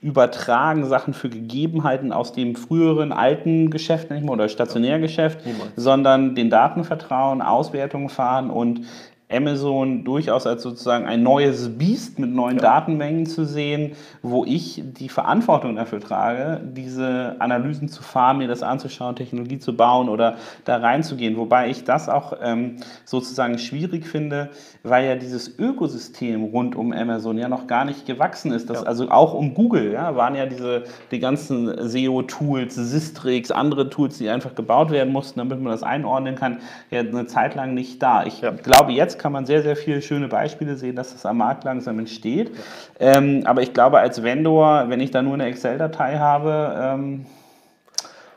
übertragen Sachen für Gegebenheiten aus dem früheren alten Geschäft nicht mehr, oder Stationärgeschäft, Niemals. sondern den Daten vertrauen, Auswertungen fahren und Amazon durchaus als sozusagen ein neues Biest mit neuen ja. Datenmengen zu sehen, wo ich die Verantwortung dafür trage, diese Analysen zu fahren, mir das anzuschauen, Technologie zu bauen oder da reinzugehen. Wobei ich das auch ähm, sozusagen schwierig finde, weil ja dieses Ökosystem rund um Amazon ja noch gar nicht gewachsen ist. Das, ja. Also auch um Google ja, waren ja diese die ganzen SEO-Tools, Sistrix, andere Tools, die einfach gebaut werden mussten, damit man das einordnen kann, ja eine Zeit lang nicht da. Ich glaube jetzt kann man sehr, sehr viele schöne Beispiele sehen, dass das am Markt langsam entsteht. Ähm, aber ich glaube, als Vendor, wenn ich da nur eine Excel-Datei habe, ähm,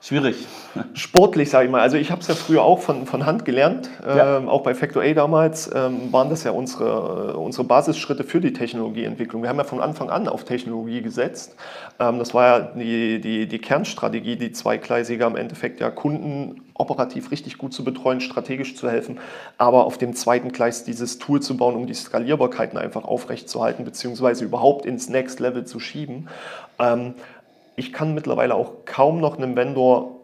schwierig. Sportlich, sage ich mal. Also ich habe es ja früher auch von, von Hand gelernt. Ja. Ähm, auch bei Factor A damals ähm, waren das ja unsere, unsere Basisschritte für die Technologieentwicklung. Wir haben ja von Anfang an auf Technologie gesetzt. Ähm, das war ja die, die, die Kernstrategie, die zweigleisige am Endeffekt ja Kunden operativ richtig gut zu betreuen, strategisch zu helfen, aber auf dem zweiten Gleis dieses Tool zu bauen, um die Skalierbarkeiten einfach aufrechtzuerhalten, beziehungsweise überhaupt ins Next Level zu schieben. Ich kann mittlerweile auch kaum noch einem Vendor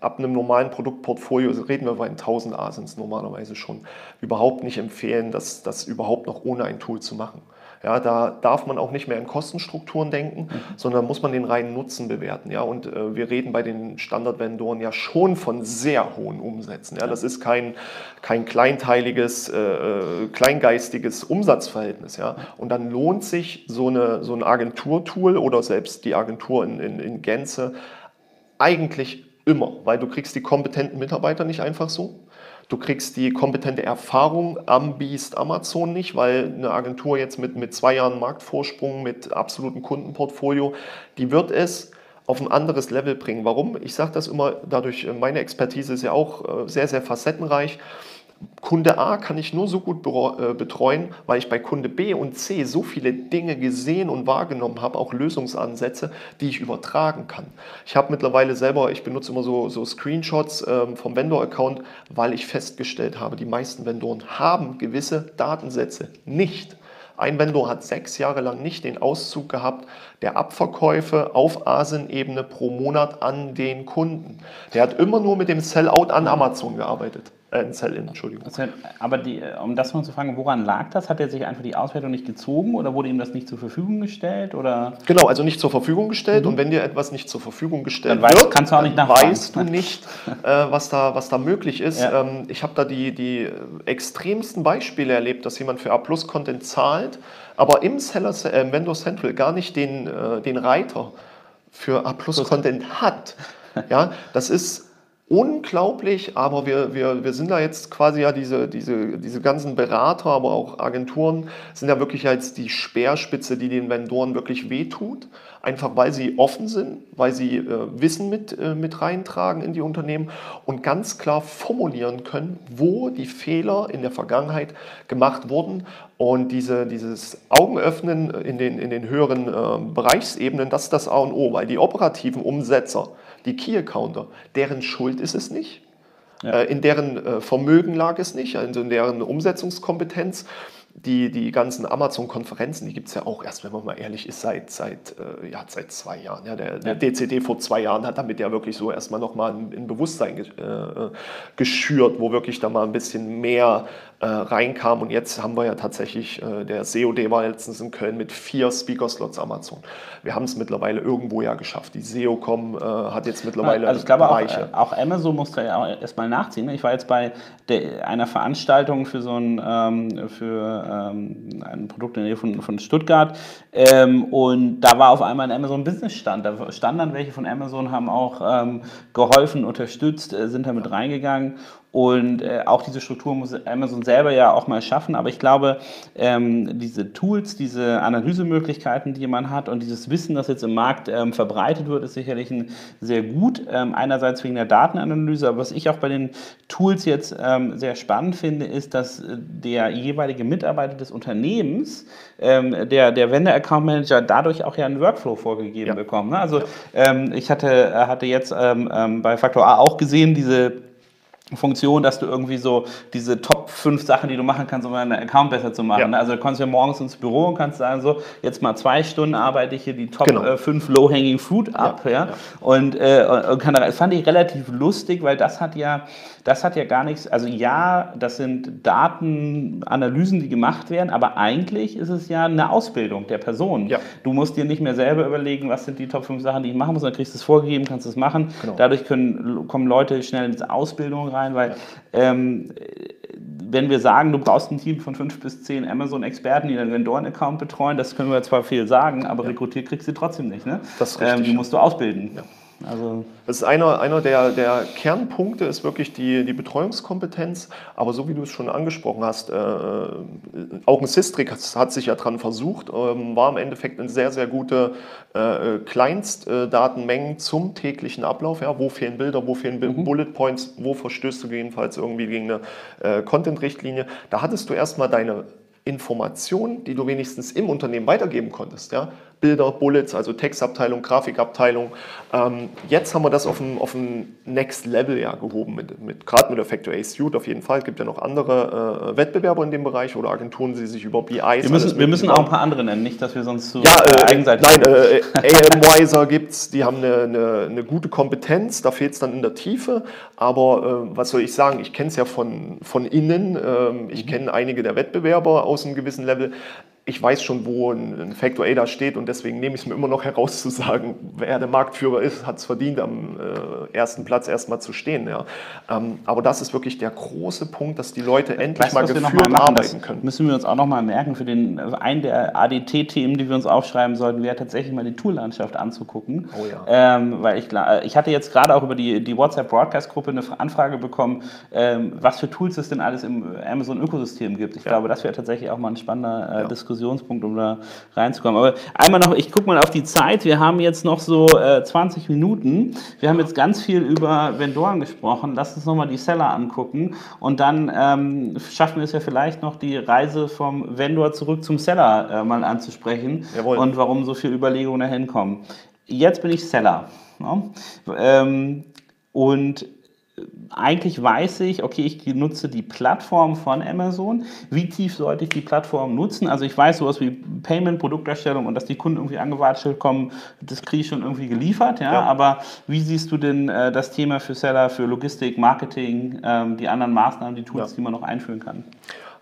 ab einem normalen Produktportfolio, also reden wir bei 1000 Asins normalerweise schon, überhaupt nicht empfehlen, das, das überhaupt noch ohne ein Tool zu machen. Ja, da darf man auch nicht mehr in Kostenstrukturen denken, mhm. sondern muss man den reinen Nutzen bewerten. Ja, und äh, wir reden bei den Standardvendoren ja schon von sehr hohen Umsätzen. Ja, das ist kein, kein kleinteiliges, äh, äh, kleingeistiges Umsatzverhältnis. Ja, und dann lohnt sich so, eine, so ein Agenturtool oder selbst die Agentur in, in, in Gänze eigentlich immer, weil du kriegst die kompetenten Mitarbeiter nicht einfach so. Du kriegst die kompetente Erfahrung am Biest Amazon nicht, weil eine Agentur jetzt mit, mit zwei Jahren Marktvorsprung, mit absolutem Kundenportfolio, die wird es auf ein anderes Level bringen. Warum? Ich sage das immer, dadurch, meine Expertise ist ja auch äh, sehr, sehr facettenreich. Kunde A kann ich nur so gut äh, betreuen, weil ich bei Kunde B und C so viele Dinge gesehen und wahrgenommen habe, auch Lösungsansätze, die ich übertragen kann. Ich habe mittlerweile selber, ich benutze immer so, so Screenshots ähm, vom Vendor-Account, weil ich festgestellt habe, die meisten Vendoren haben gewisse Datensätze nicht. Ein Vendor hat sechs Jahre lang nicht den Auszug gehabt der Abverkäufe auf ASIN-Ebene pro Monat an den Kunden. Der hat immer nur mit dem Sellout an Amazon gearbeitet. Äh, Sell-In, Entschuldigung. Aber die, um das mal zu fragen, woran lag das? Hat er sich einfach die Auswertung nicht gezogen oder wurde ihm das nicht zur Verfügung gestellt? Oder? Genau, also nicht zur Verfügung gestellt. Mhm. Und wenn dir etwas nicht zur Verfügung gestellt dann wird, kannst du auch nicht dann weißt du nicht, äh, was, da, was da möglich ist. Ja. Ähm, ich habe da die, die extremsten Beispiele erlebt, dass jemand für A-Plus-Content zahlt, aber im Seller, äh, Vendor Central gar nicht den, äh, den Reiter für A-Plus-Content hat. Ja, das ist unglaublich, aber wir, wir, wir sind da jetzt quasi ja diese, diese, diese ganzen Berater, aber auch Agenturen sind ja wirklich jetzt die Speerspitze, die den Vendoren wirklich wehtut. Einfach weil sie offen sind, weil sie äh, Wissen mit, äh, mit reintragen in die Unternehmen und ganz klar formulieren können, wo die Fehler in der Vergangenheit gemacht wurden. Und diese, dieses Augenöffnen in den, in den höheren äh, Bereichsebenen, das ist das A und O, weil die operativen Umsetzer, die Key-Accounter, deren Schuld ist es nicht. Ja. Äh, in deren äh, Vermögen lag es nicht, also in deren Umsetzungskompetenz die, die ganzen Amazon-Konferenzen, die gibt es ja auch erst, wenn man mal ehrlich ist, seit, seit, äh, ja, seit zwei Jahren. Ja, der, der DCD vor zwei Jahren hat damit ja wirklich so erstmal nochmal ein, ein Bewusstsein äh, geschürt, wo wirklich da mal ein bisschen mehr äh, reinkam. Und jetzt haben wir ja tatsächlich, äh, der COD war letztens in Köln mit vier Speaker-Slots Amazon. Wir haben es mittlerweile irgendwo ja geschafft. Die SEOcom äh, hat jetzt mittlerweile Also ich glaube Bereiche. auch, auch Amazon musste ja erstmal nachziehen. Ich war jetzt bei der, einer Veranstaltung für so ein, ähm, für, ähm, ein Produkt in der Nähe von, von Stuttgart ähm, und da war auf einmal ein Amazon Business Stand. Da standen dann welche von Amazon, haben auch ähm, geholfen, unterstützt, äh, sind damit reingegangen und äh, auch diese Struktur muss Amazon selber ja auch mal schaffen. Aber ich glaube, ähm, diese Tools, diese Analysemöglichkeiten, die man hat und dieses Wissen, das jetzt im Markt ähm, verbreitet wird, ist sicherlich ein, sehr gut. Ähm, einerseits wegen der Datenanalyse, aber was ich auch bei den Tools jetzt ähm, sehr spannend finde, ist, dass der jeweilige Mitarbeiter des Unternehmens, ähm, der, der Vendor-Account Manager, dadurch auch ja einen Workflow vorgegeben ja. bekommt. Ne? Also ja. Ähm, ich hatte, hatte jetzt bei Faktor A auch gesehen, diese Funktion, dass du irgendwie so diese Top 5 Sachen, die du machen kannst, um deinen Account besser zu machen. Ja. Also du kommst ja morgens ins Büro und kannst sagen, so, jetzt mal zwei Stunden arbeite ich hier die Top genau. 5 äh, Low-Hanging Fruit ab. Ja, ja. Und, äh, und kann, das fand ich relativ lustig, weil das hat ja das hat ja gar nichts, also ja, das sind Datenanalysen, die gemacht werden, aber eigentlich ist es ja eine Ausbildung der Person. Ja. Du musst dir nicht mehr selber überlegen, was sind die Top 5 Sachen, die ich machen muss, dann kriegst du es vorgegeben, kannst es machen. Genau. Dadurch können, kommen Leute schnell in diese Ausbildung rein, weil ja. ähm, wenn wir sagen, du brauchst ein Team von fünf bis zehn Amazon-Experten, die deinen Vendoren-Account betreuen, das können wir zwar viel sagen, aber ja. rekrutiert kriegst du trotzdem nicht. Ne? Das ist richtig. Ähm, die musst du ausbilden. Ja. Also das ist einer, einer der, der Kernpunkte, ist wirklich die, die Betreuungskompetenz. Aber so wie du es schon angesprochen hast, äh, auch ein Systrix hat, hat sich ja dran versucht, ähm, war im Endeffekt eine sehr, sehr gute äh, Kleinstdatenmengen zum täglichen Ablauf. Ja, wo fehlen Bilder, wo fehlen mhm. Bullet Points, wo verstößt du jedenfalls irgendwie gegen eine äh, Content-Richtlinie. Da hattest du erstmal deine Informationen, die du wenigstens im Unternehmen weitergeben konntest. Ja? Bilder, Bullets, also Textabteilung, Grafikabteilung. Ähm, jetzt haben wir das auf ein, auf ein Next Level ja gehoben, mit, mit, gerade mit der Factor A Suite auf jeden Fall. Es gibt ja noch andere äh, Wettbewerber in dem Bereich oder Agenturen, die sich über BI. Wir müssen, wir müssen auch ein paar andere nennen, nicht, dass wir sonst zu ja, äh, eigenseitig Nein, äh, AMWiser gibt es, die haben eine, eine, eine, gute Kompetenz, da fehlt es dann in der Tiefe. Aber äh, was soll ich sagen, ich kenne es ja von, von innen, ähm, ich mhm. kenne einige der Wettbewerber aus einem gewissen Level ich weiß schon, wo ein Factor A da steht und deswegen nehme ich es mir immer noch heraus zu sagen, wer der Marktführer ist, hat es verdient, am äh, ersten Platz erstmal zu stehen. Ja. Ähm, aber das ist wirklich der große Punkt, dass die Leute endlich weißt, mal geführt mal arbeiten das können. Müssen wir uns auch nochmal merken, für den, also einen der ADT-Themen, die wir uns aufschreiben sollten, wäre tatsächlich mal die Tool-Landschaft anzugucken. Oh ja. Ähm, weil ich, ich hatte jetzt gerade auch über die, die WhatsApp-Broadcast-Gruppe eine Anfrage bekommen, ähm, was für Tools es denn alles im Amazon-Ökosystem gibt. Ich ja. glaube, das wäre tatsächlich auch mal ein spannender äh, ja. Diskussion Diskussionspunkt, um da reinzukommen. Aber einmal noch, ich gucke mal auf die Zeit. Wir haben jetzt noch so äh, 20 Minuten. Wir haben jetzt ganz viel über Vendoren gesprochen. Lass uns nochmal die Seller angucken. Und dann ähm, schaffen wir es ja vielleicht noch, die Reise vom Vendor zurück zum Seller äh, mal anzusprechen. Jawohl. Und warum so viele Überlegungen dahin kommen. Jetzt bin ich Seller. Ja? Ähm, und eigentlich weiß ich, okay, ich nutze die Plattform von Amazon. Wie tief sollte ich die Plattform nutzen? Also ich weiß sowas wie Payment, Produkterstellung und dass die Kunden irgendwie angewatscht kommen, das kriege ich schon irgendwie geliefert. Ja? ja? Aber wie siehst du denn äh, das Thema für Seller, für Logistik, Marketing, ähm, die anderen Maßnahmen, die Tools, ja. die man noch einführen kann?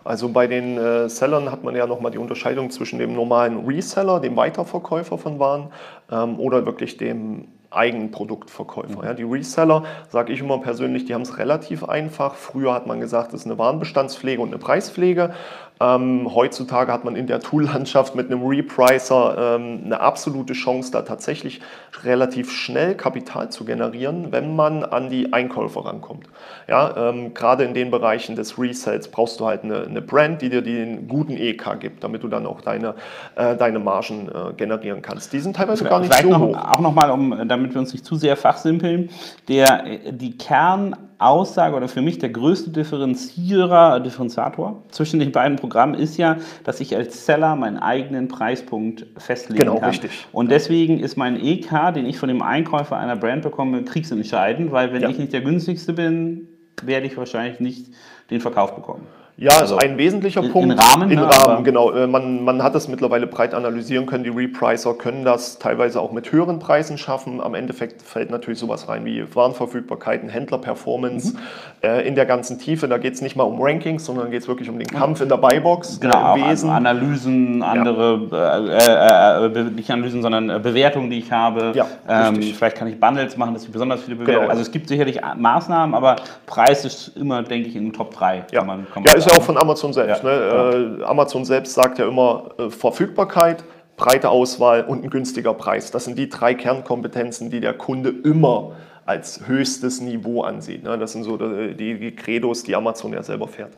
Also bei den äh, Sellern hat man ja nochmal die Unterscheidung zwischen dem normalen Reseller, dem Weiterverkäufer von Waren, ähm, oder wirklich dem Eigenproduktverkäufer. Mhm. Ja, die Reseller, sage ich immer persönlich, die haben es relativ einfach. Früher hat man gesagt, es ist eine Warenbestandspflege und eine Preispflege. Ähm, heutzutage hat man in der Tool-Landschaft mit einem Repricer ähm, eine absolute Chance, da tatsächlich relativ schnell Kapital zu generieren, wenn man an die Einkäufer rankommt. Ja, ähm, gerade in den Bereichen des Resells brauchst du halt eine, eine, Brand, die dir den guten EK gibt, damit du dann auch deine, äh, deine Margen äh, generieren kannst. Die sind teilweise gar nicht so noch, hoch. Auch nochmal, um, damit wir uns nicht zu sehr fachsimpeln, der, die Kern Aussage oder für mich der größte Differenzierer, Differenziator zwischen den beiden Programmen ist ja, dass ich als Seller meinen eigenen Preispunkt festlegen genau, kann. Genau, richtig. Und deswegen ist mein EK, den ich von dem Einkäufer einer Brand bekomme, kriegsentscheidend, weil wenn ja. ich nicht der günstigste bin, werde ich wahrscheinlich nicht den Verkauf bekommen. Ja, also ein wesentlicher in, Punkt. In Rahmen? In ne, Rahmen, genau. Äh, man, man hat es mittlerweile breit analysieren können. Die Repricer können das teilweise auch mit höheren Preisen schaffen. Am Endeffekt fällt natürlich sowas rein wie Warenverfügbarkeiten, Händlerperformance mhm. äh, in der ganzen Tiefe. Da geht es nicht mal um Rankings, sondern geht es wirklich um den Kampf in der Buybox. Genau, äh, im Wesen. Analysen, andere, ja. äh, äh nicht Analysen, sondern äh, Bewertungen, die ich habe. Ja, ähm, vielleicht kann ich Bundles machen, dass ich besonders viele Bewertungen. Genau. Also es gibt sicherlich Maßnahmen, aber Preis ist immer, denke ich, in den Top 3. Ja, man, ja ist ja auch von Amazon selbst. Ja, ne? äh, Amazon selbst sagt ja immer äh, Verfügbarkeit, breite Auswahl und ein günstiger Preis. Das sind die drei Kernkompetenzen, die der Kunde immer als höchstes Niveau ansieht. Ne? Das sind so die, die Credos, die Amazon ja selber fährt.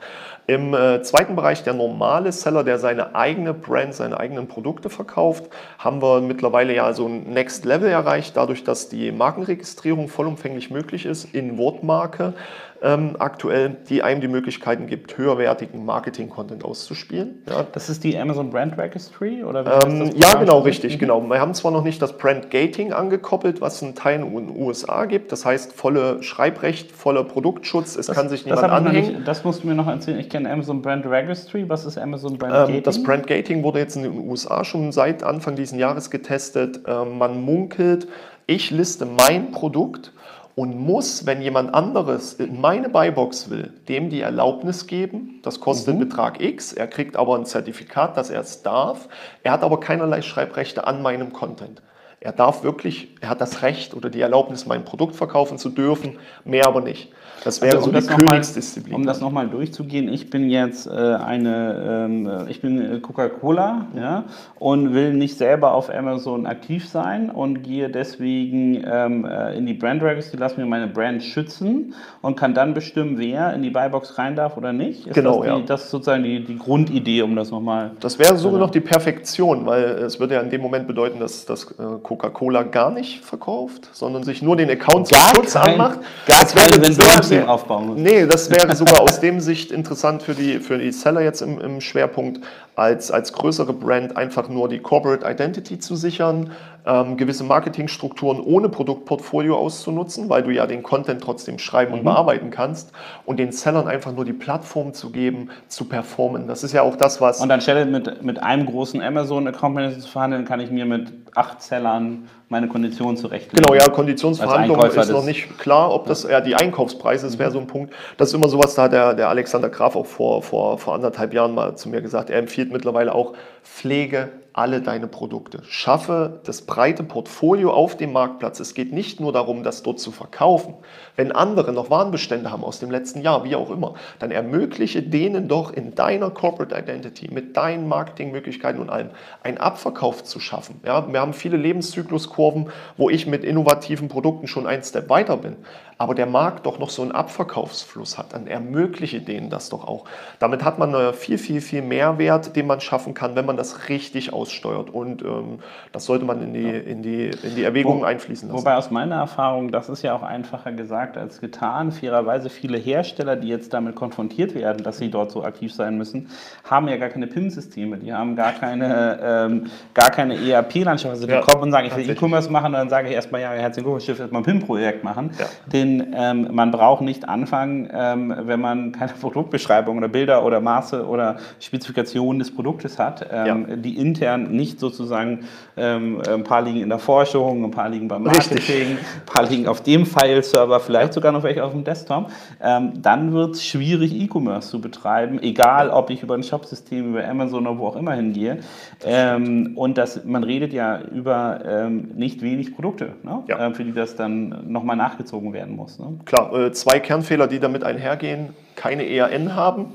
Im äh, zweiten Bereich, der normale Seller, der seine eigene Brand, seine eigenen Produkte verkauft, haben wir mittlerweile ja so ein Next Level erreicht, dadurch, dass die Markenregistrierung vollumfänglich möglich ist in Wortmarke ähm, aktuell, die einem die Möglichkeiten gibt, höherwertigen Marketing-Content auszuspielen. Ja. Das ist die Amazon Brand Registry? Oder ähm, ja, genau, richtig. Mhm. Genau. Wir haben zwar noch nicht das Brand Gating angekoppelt, was einen Teil in den USA gibt. Das heißt, volle Schreibrecht, voller Produktschutz. Es das, kann sich niemand anhängen. Nicht, das musst du mir noch erzählen. Ich kenne Amazon Brand Registry. Was ist Amazon Brand Gating? Ähm, das Brand Gating wurde jetzt in den USA schon seit Anfang dieses Jahres getestet. Ähm, man munkelt, ich liste mein Produkt und muss, wenn jemand anderes in meine Buybox will, dem die Erlaubnis geben. Das kostet mhm. Betrag X. Er kriegt aber ein Zertifikat, dass er es darf. Er hat aber keinerlei Schreibrechte an meinem Content. Er darf wirklich, er hat das Recht oder die Erlaubnis, mein Produkt verkaufen zu dürfen, mehr aber nicht. Das wäre also, um so die Königsdisziplin. Mal, um das nochmal durchzugehen, ich bin jetzt äh, eine, ähm, ich bin äh, Coca-Cola ja, und will nicht selber auf Amazon aktiv sein und gehe deswegen ähm, äh, in die Brand Registry, lasse mir meine Brand schützen und kann dann bestimmen, wer in die Buybox rein darf oder nicht. Ist genau, das, die, ja. das ist sozusagen die, die Grundidee, um das nochmal. Das wäre sogar noch die Perfektion, weil es würde ja in dem Moment bedeuten, dass, dass äh, Coca-Cola gar nicht verkauft, sondern sich nur den Account zum Schutz anmacht. Gar das wäre, wenn System aufbauen muss. Nee, das wäre sogar aus dem Sicht interessant für die, für die Seller jetzt im, im Schwerpunkt, als, als größere Brand einfach nur die Corporate Identity zu sichern, ähm, gewisse Marketingstrukturen ohne Produktportfolio auszunutzen, weil du ja den Content trotzdem schreiben und mhm. bearbeiten kannst und den Sellern einfach nur die Plattform zu geben, zu performen. Das ist ja auch das, was... Und anstelle mit, mit einem großen Amazon-Account zu verhandeln, kann ich mir mit acht Sellern meine Konditionen zurechtlegen. Genau, ja, Konditionsverhandlungen ist noch nicht klar, ob das, ja, die Einkaufspreise, das wäre so ein Punkt. Das ist immer sowas, da hat der, der Alexander Graf auch vor, vor, vor anderthalb Jahren mal zu mir gesagt, er empfiehlt mittlerweile auch Pflege alle deine Produkte. Schaffe das breite Portfolio auf dem Marktplatz. Es geht nicht nur darum, das dort zu verkaufen. Wenn andere noch Warenbestände haben aus dem letzten Jahr, wie auch immer, dann ermögliche denen doch in deiner Corporate Identity mit deinen Marketingmöglichkeiten und allem einen Abverkauf zu schaffen. Ja, wir haben viele Lebenszykluskurven, wo ich mit innovativen Produkten schon ein Step weiter bin aber der Markt doch noch so einen Abverkaufsfluss hat, dann ermögliche denen das doch auch. Damit hat man einen viel, viel, viel Mehrwert, den man schaffen kann, wenn man das richtig aussteuert. Und ähm, das sollte man in die, in die, in die Erwägungen Wo, einfließen lassen. Wobei aus meiner Erfahrung, das ist ja auch einfacher gesagt als getan. Fairerweise viele Hersteller, die jetzt damit konfrontiert werden, dass sie dort so aktiv sein müssen, haben ja gar keine PIM-Systeme. Die haben gar keine, ähm, keine ERP-Landschaft. Also die ja, kommen und sagen, ich will E-Commerce machen, und dann sage ich erstmal, ja, herzlichen Glückwunsch, ich will erstmal ein PIM-Projekt machen. Ja. Den denn ähm, man braucht nicht anfangen, ähm, wenn man keine Produktbeschreibung oder Bilder oder Maße oder Spezifikationen des Produktes hat, ähm, ja. die intern nicht sozusagen, ähm, ein paar liegen in der Forschung, ein paar liegen beim Marketing, Richtig. ein paar liegen auf dem File-Server, vielleicht sogar noch welche auf dem Desktop, ähm, dann wird es schwierig, E-Commerce zu betreiben, egal ob ich über ein Shopsystem, über Amazon oder wo auch immer hingehe. Ähm, und das, man redet ja über nicht wenig Produkte, ne? ja. äh, für die das dann nochmal nachgezogen werden muss. Ne? Klar, äh, zwei Kernfehler, die damit einhergehen, keine ERN haben.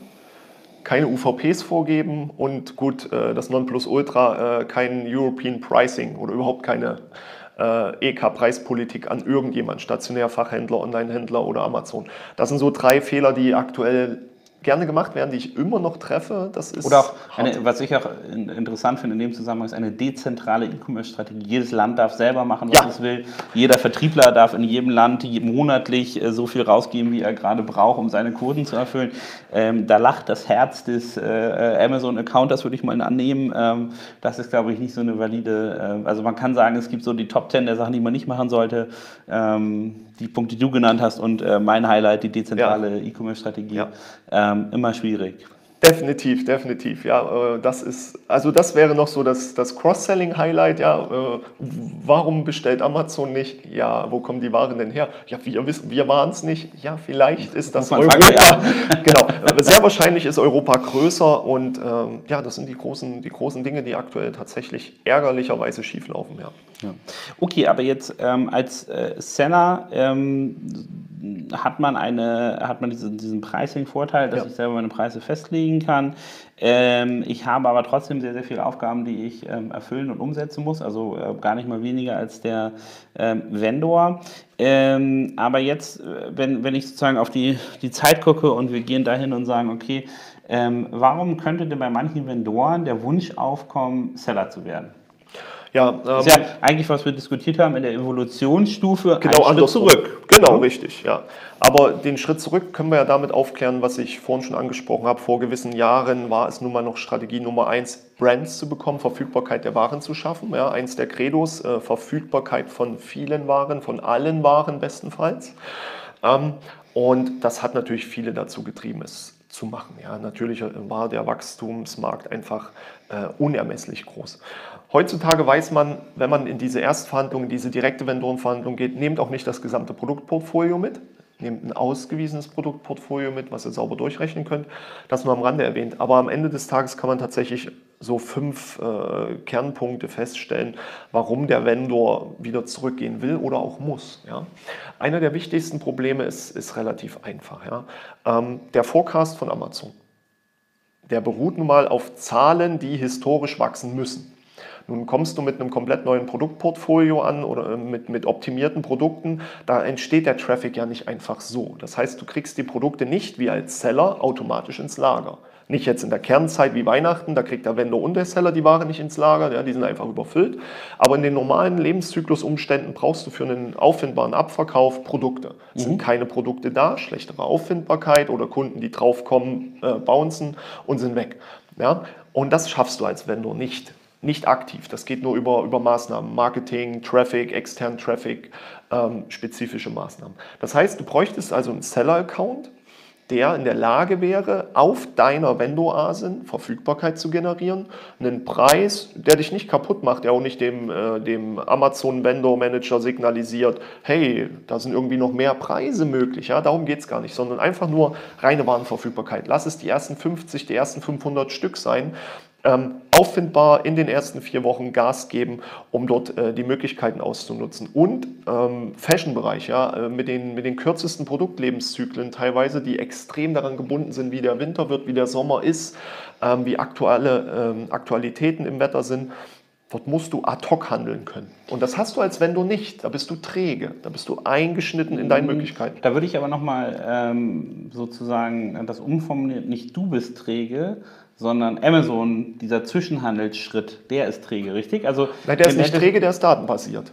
keine UVPs vorgeben und gut, äh, das Nonplusultra, äh, kein European Pricing oder überhaupt keine äh, EK-Preispolitik an irgendjemand, Stationärfachhändler, Onlinehändler oder Amazon. Das sind so drei Fehler, die aktuell gerne gemacht werden, die ich immer noch treffe. Das ist Oder auch, eine, was ich auch interessant finde in dem Zusammenhang, ist eine dezentrale E-Commerce-Strategie. Jedes Land darf selber machen, was Ja. es will. Jeder Vertriebler darf in jedem Land monatlich äh, so viel rausgeben, wie er gerade braucht, um seine Quoten zu erfüllen. Ähm, da lacht das Herz des äh, Amazon-Accounters, würde ich mal annehmen. Ähm, das ist, glaube ich, nicht so eine valide. Äh, also man kann sagen, es gibt so die Top 10 der Sachen, die man nicht machen sollte. Ähm, die Punkte, die du genannt hast und äh, mein Highlight, die dezentrale E-Commerce-Strategie. Ja. Ähm, immer schwierig. Definitiv, definitiv. Ja, äh, das ist, also das wäre noch so das, das Cross-Selling-Highlight. Ja, äh, warum bestellt Amazon nicht? Ja, wo kommen die Waren denn her? Ja, wir wissen, wir waren es nicht. Ja, vielleicht ist das Europa. fragen, genau. Äh, Sehr wahrscheinlich ist Europa größer und ähm, ja, das sind die großen, die großen Dinge, die aktuell tatsächlich ärgerlicherweise schieflaufen. Ja. Ja. Okay, aber jetzt ähm, als äh, Seller ähm, hat man, eine, hat man diesen, diesen Pricing-Vorteil, dass Ja. ich selber meine Preise festlegen kann. Ähm, ich habe aber trotzdem sehr, sehr viele Aufgaben, die ich ähm, erfüllen und umsetzen muss, also äh, gar nicht mal weniger als der ähm, Vendor. Ähm, aber jetzt, äh, wenn, wenn ich sozusagen auf die, die Zeit gucke und wir gehen dahin und sagen, okay, ähm, warum könnte denn bei manchen Vendoren der Wunsch aufkommen, Seller zu werden? Ja, ähm, Das ist ja eigentlich, was wir diskutiert haben in der Evolutionsstufe, Genau, Schritt andersrum. zurück. Genau, richtig, ja. Aber den Schritt zurück können wir ja damit aufklären, was ich vorhin schon angesprochen habe. Vor gewissen Jahren war es nun mal noch Strategie Nummer eins, Brands zu bekommen, Verfügbarkeit der Waren zu schaffen. Ja, eins der Credos, äh, Verfügbarkeit von vielen Waren, von allen Waren bestenfalls. Ähm, und das hat natürlich viele dazu getrieben, es zu machen. Ja, natürlich war der Wachstumsmarkt einfach äh, unermesslich groß. Heutzutage weiß man, wenn man in diese Erstverhandlung, diese direkte Vendorenverhandlung geht, nehmt auch nicht das gesamte Produktportfolio mit. Nehmt ein ausgewiesenes Produktportfolio mit, was ihr sauber durchrechnen könnt. Das nur am Rande erwähnt. Aber am Ende des Tages kann man tatsächlich so fünf äh, Kernpunkte feststellen, warum der Vendor wieder zurückgehen will oder auch muss. Ja? Einer der wichtigsten Probleme ist, ist relativ einfach. Ja? Ähm, der Forecast von Amazon, der beruht nun mal auf Zahlen, die historisch wachsen müssen. Nun kommst du mit einem komplett neuen Produktportfolio an oder äh, mit, mit optimierten Produkten, da entsteht der Traffic ja nicht einfach so. Das heißt, du kriegst die Produkte nicht wie als Seller automatisch ins Lager. Nicht jetzt in der Kernzeit wie Weihnachten, da kriegt der Vendor und der Seller die Ware nicht ins Lager, ja, die sind einfach überfüllt. Aber in den normalen Lebenszyklusumständen brauchst du für einen auffindbaren Abverkauf Produkte. Es sind keine Produkte da, schlechtere Auffindbarkeit oder Kunden, die draufkommen, äh, bouncen und sind weg. Ja? Und das schaffst du als Vendor nicht. Nicht aktiv. Das geht nur über, über Maßnahmen. Marketing, Traffic, externen Traffic, ähm, spezifische Maßnahmen. Das heißt, du bräuchtest also einen Seller-Account, der in der Lage wäre, auf deiner Vendor-Asin Verfügbarkeit zu generieren, einen Preis, der dich nicht kaputt macht, der auch nicht dem, äh, dem Amazon-Vendor-Manager signalisiert, hey, da sind irgendwie noch mehr Preise möglich, ja, darum geht es gar nicht, sondern einfach nur reine Warenverfügbarkeit. Lass es die ersten 50, die ersten 500 Stück sein, ähm, auffindbar in den ersten vier Wochen Gas geben, um dort äh, die Möglichkeiten auszunutzen. Und ähm, Fashion-Bereich, ja, äh, mit, den, mit den kürzesten Produktlebenszyklen teilweise, die extrem daran gebunden sind, wie der Winter wird, wie der Sommer ist, ähm, wie aktuelle ähm, Aktualitäten im Wetter sind. Dort musst du ad hoc handeln können. Und das hast du als Vendor nicht. Da bist du träge. Da bist du eingeschnitten in deinen Möglichkeiten. Da würde ich aber nochmal ähm, sozusagen das umformulieren, nicht du bist träge, sondern Amazon, dieser Zwischenhandelsschritt, der ist träge, richtig? Also, Nein, der ist nicht träge, der ist datenbasiert.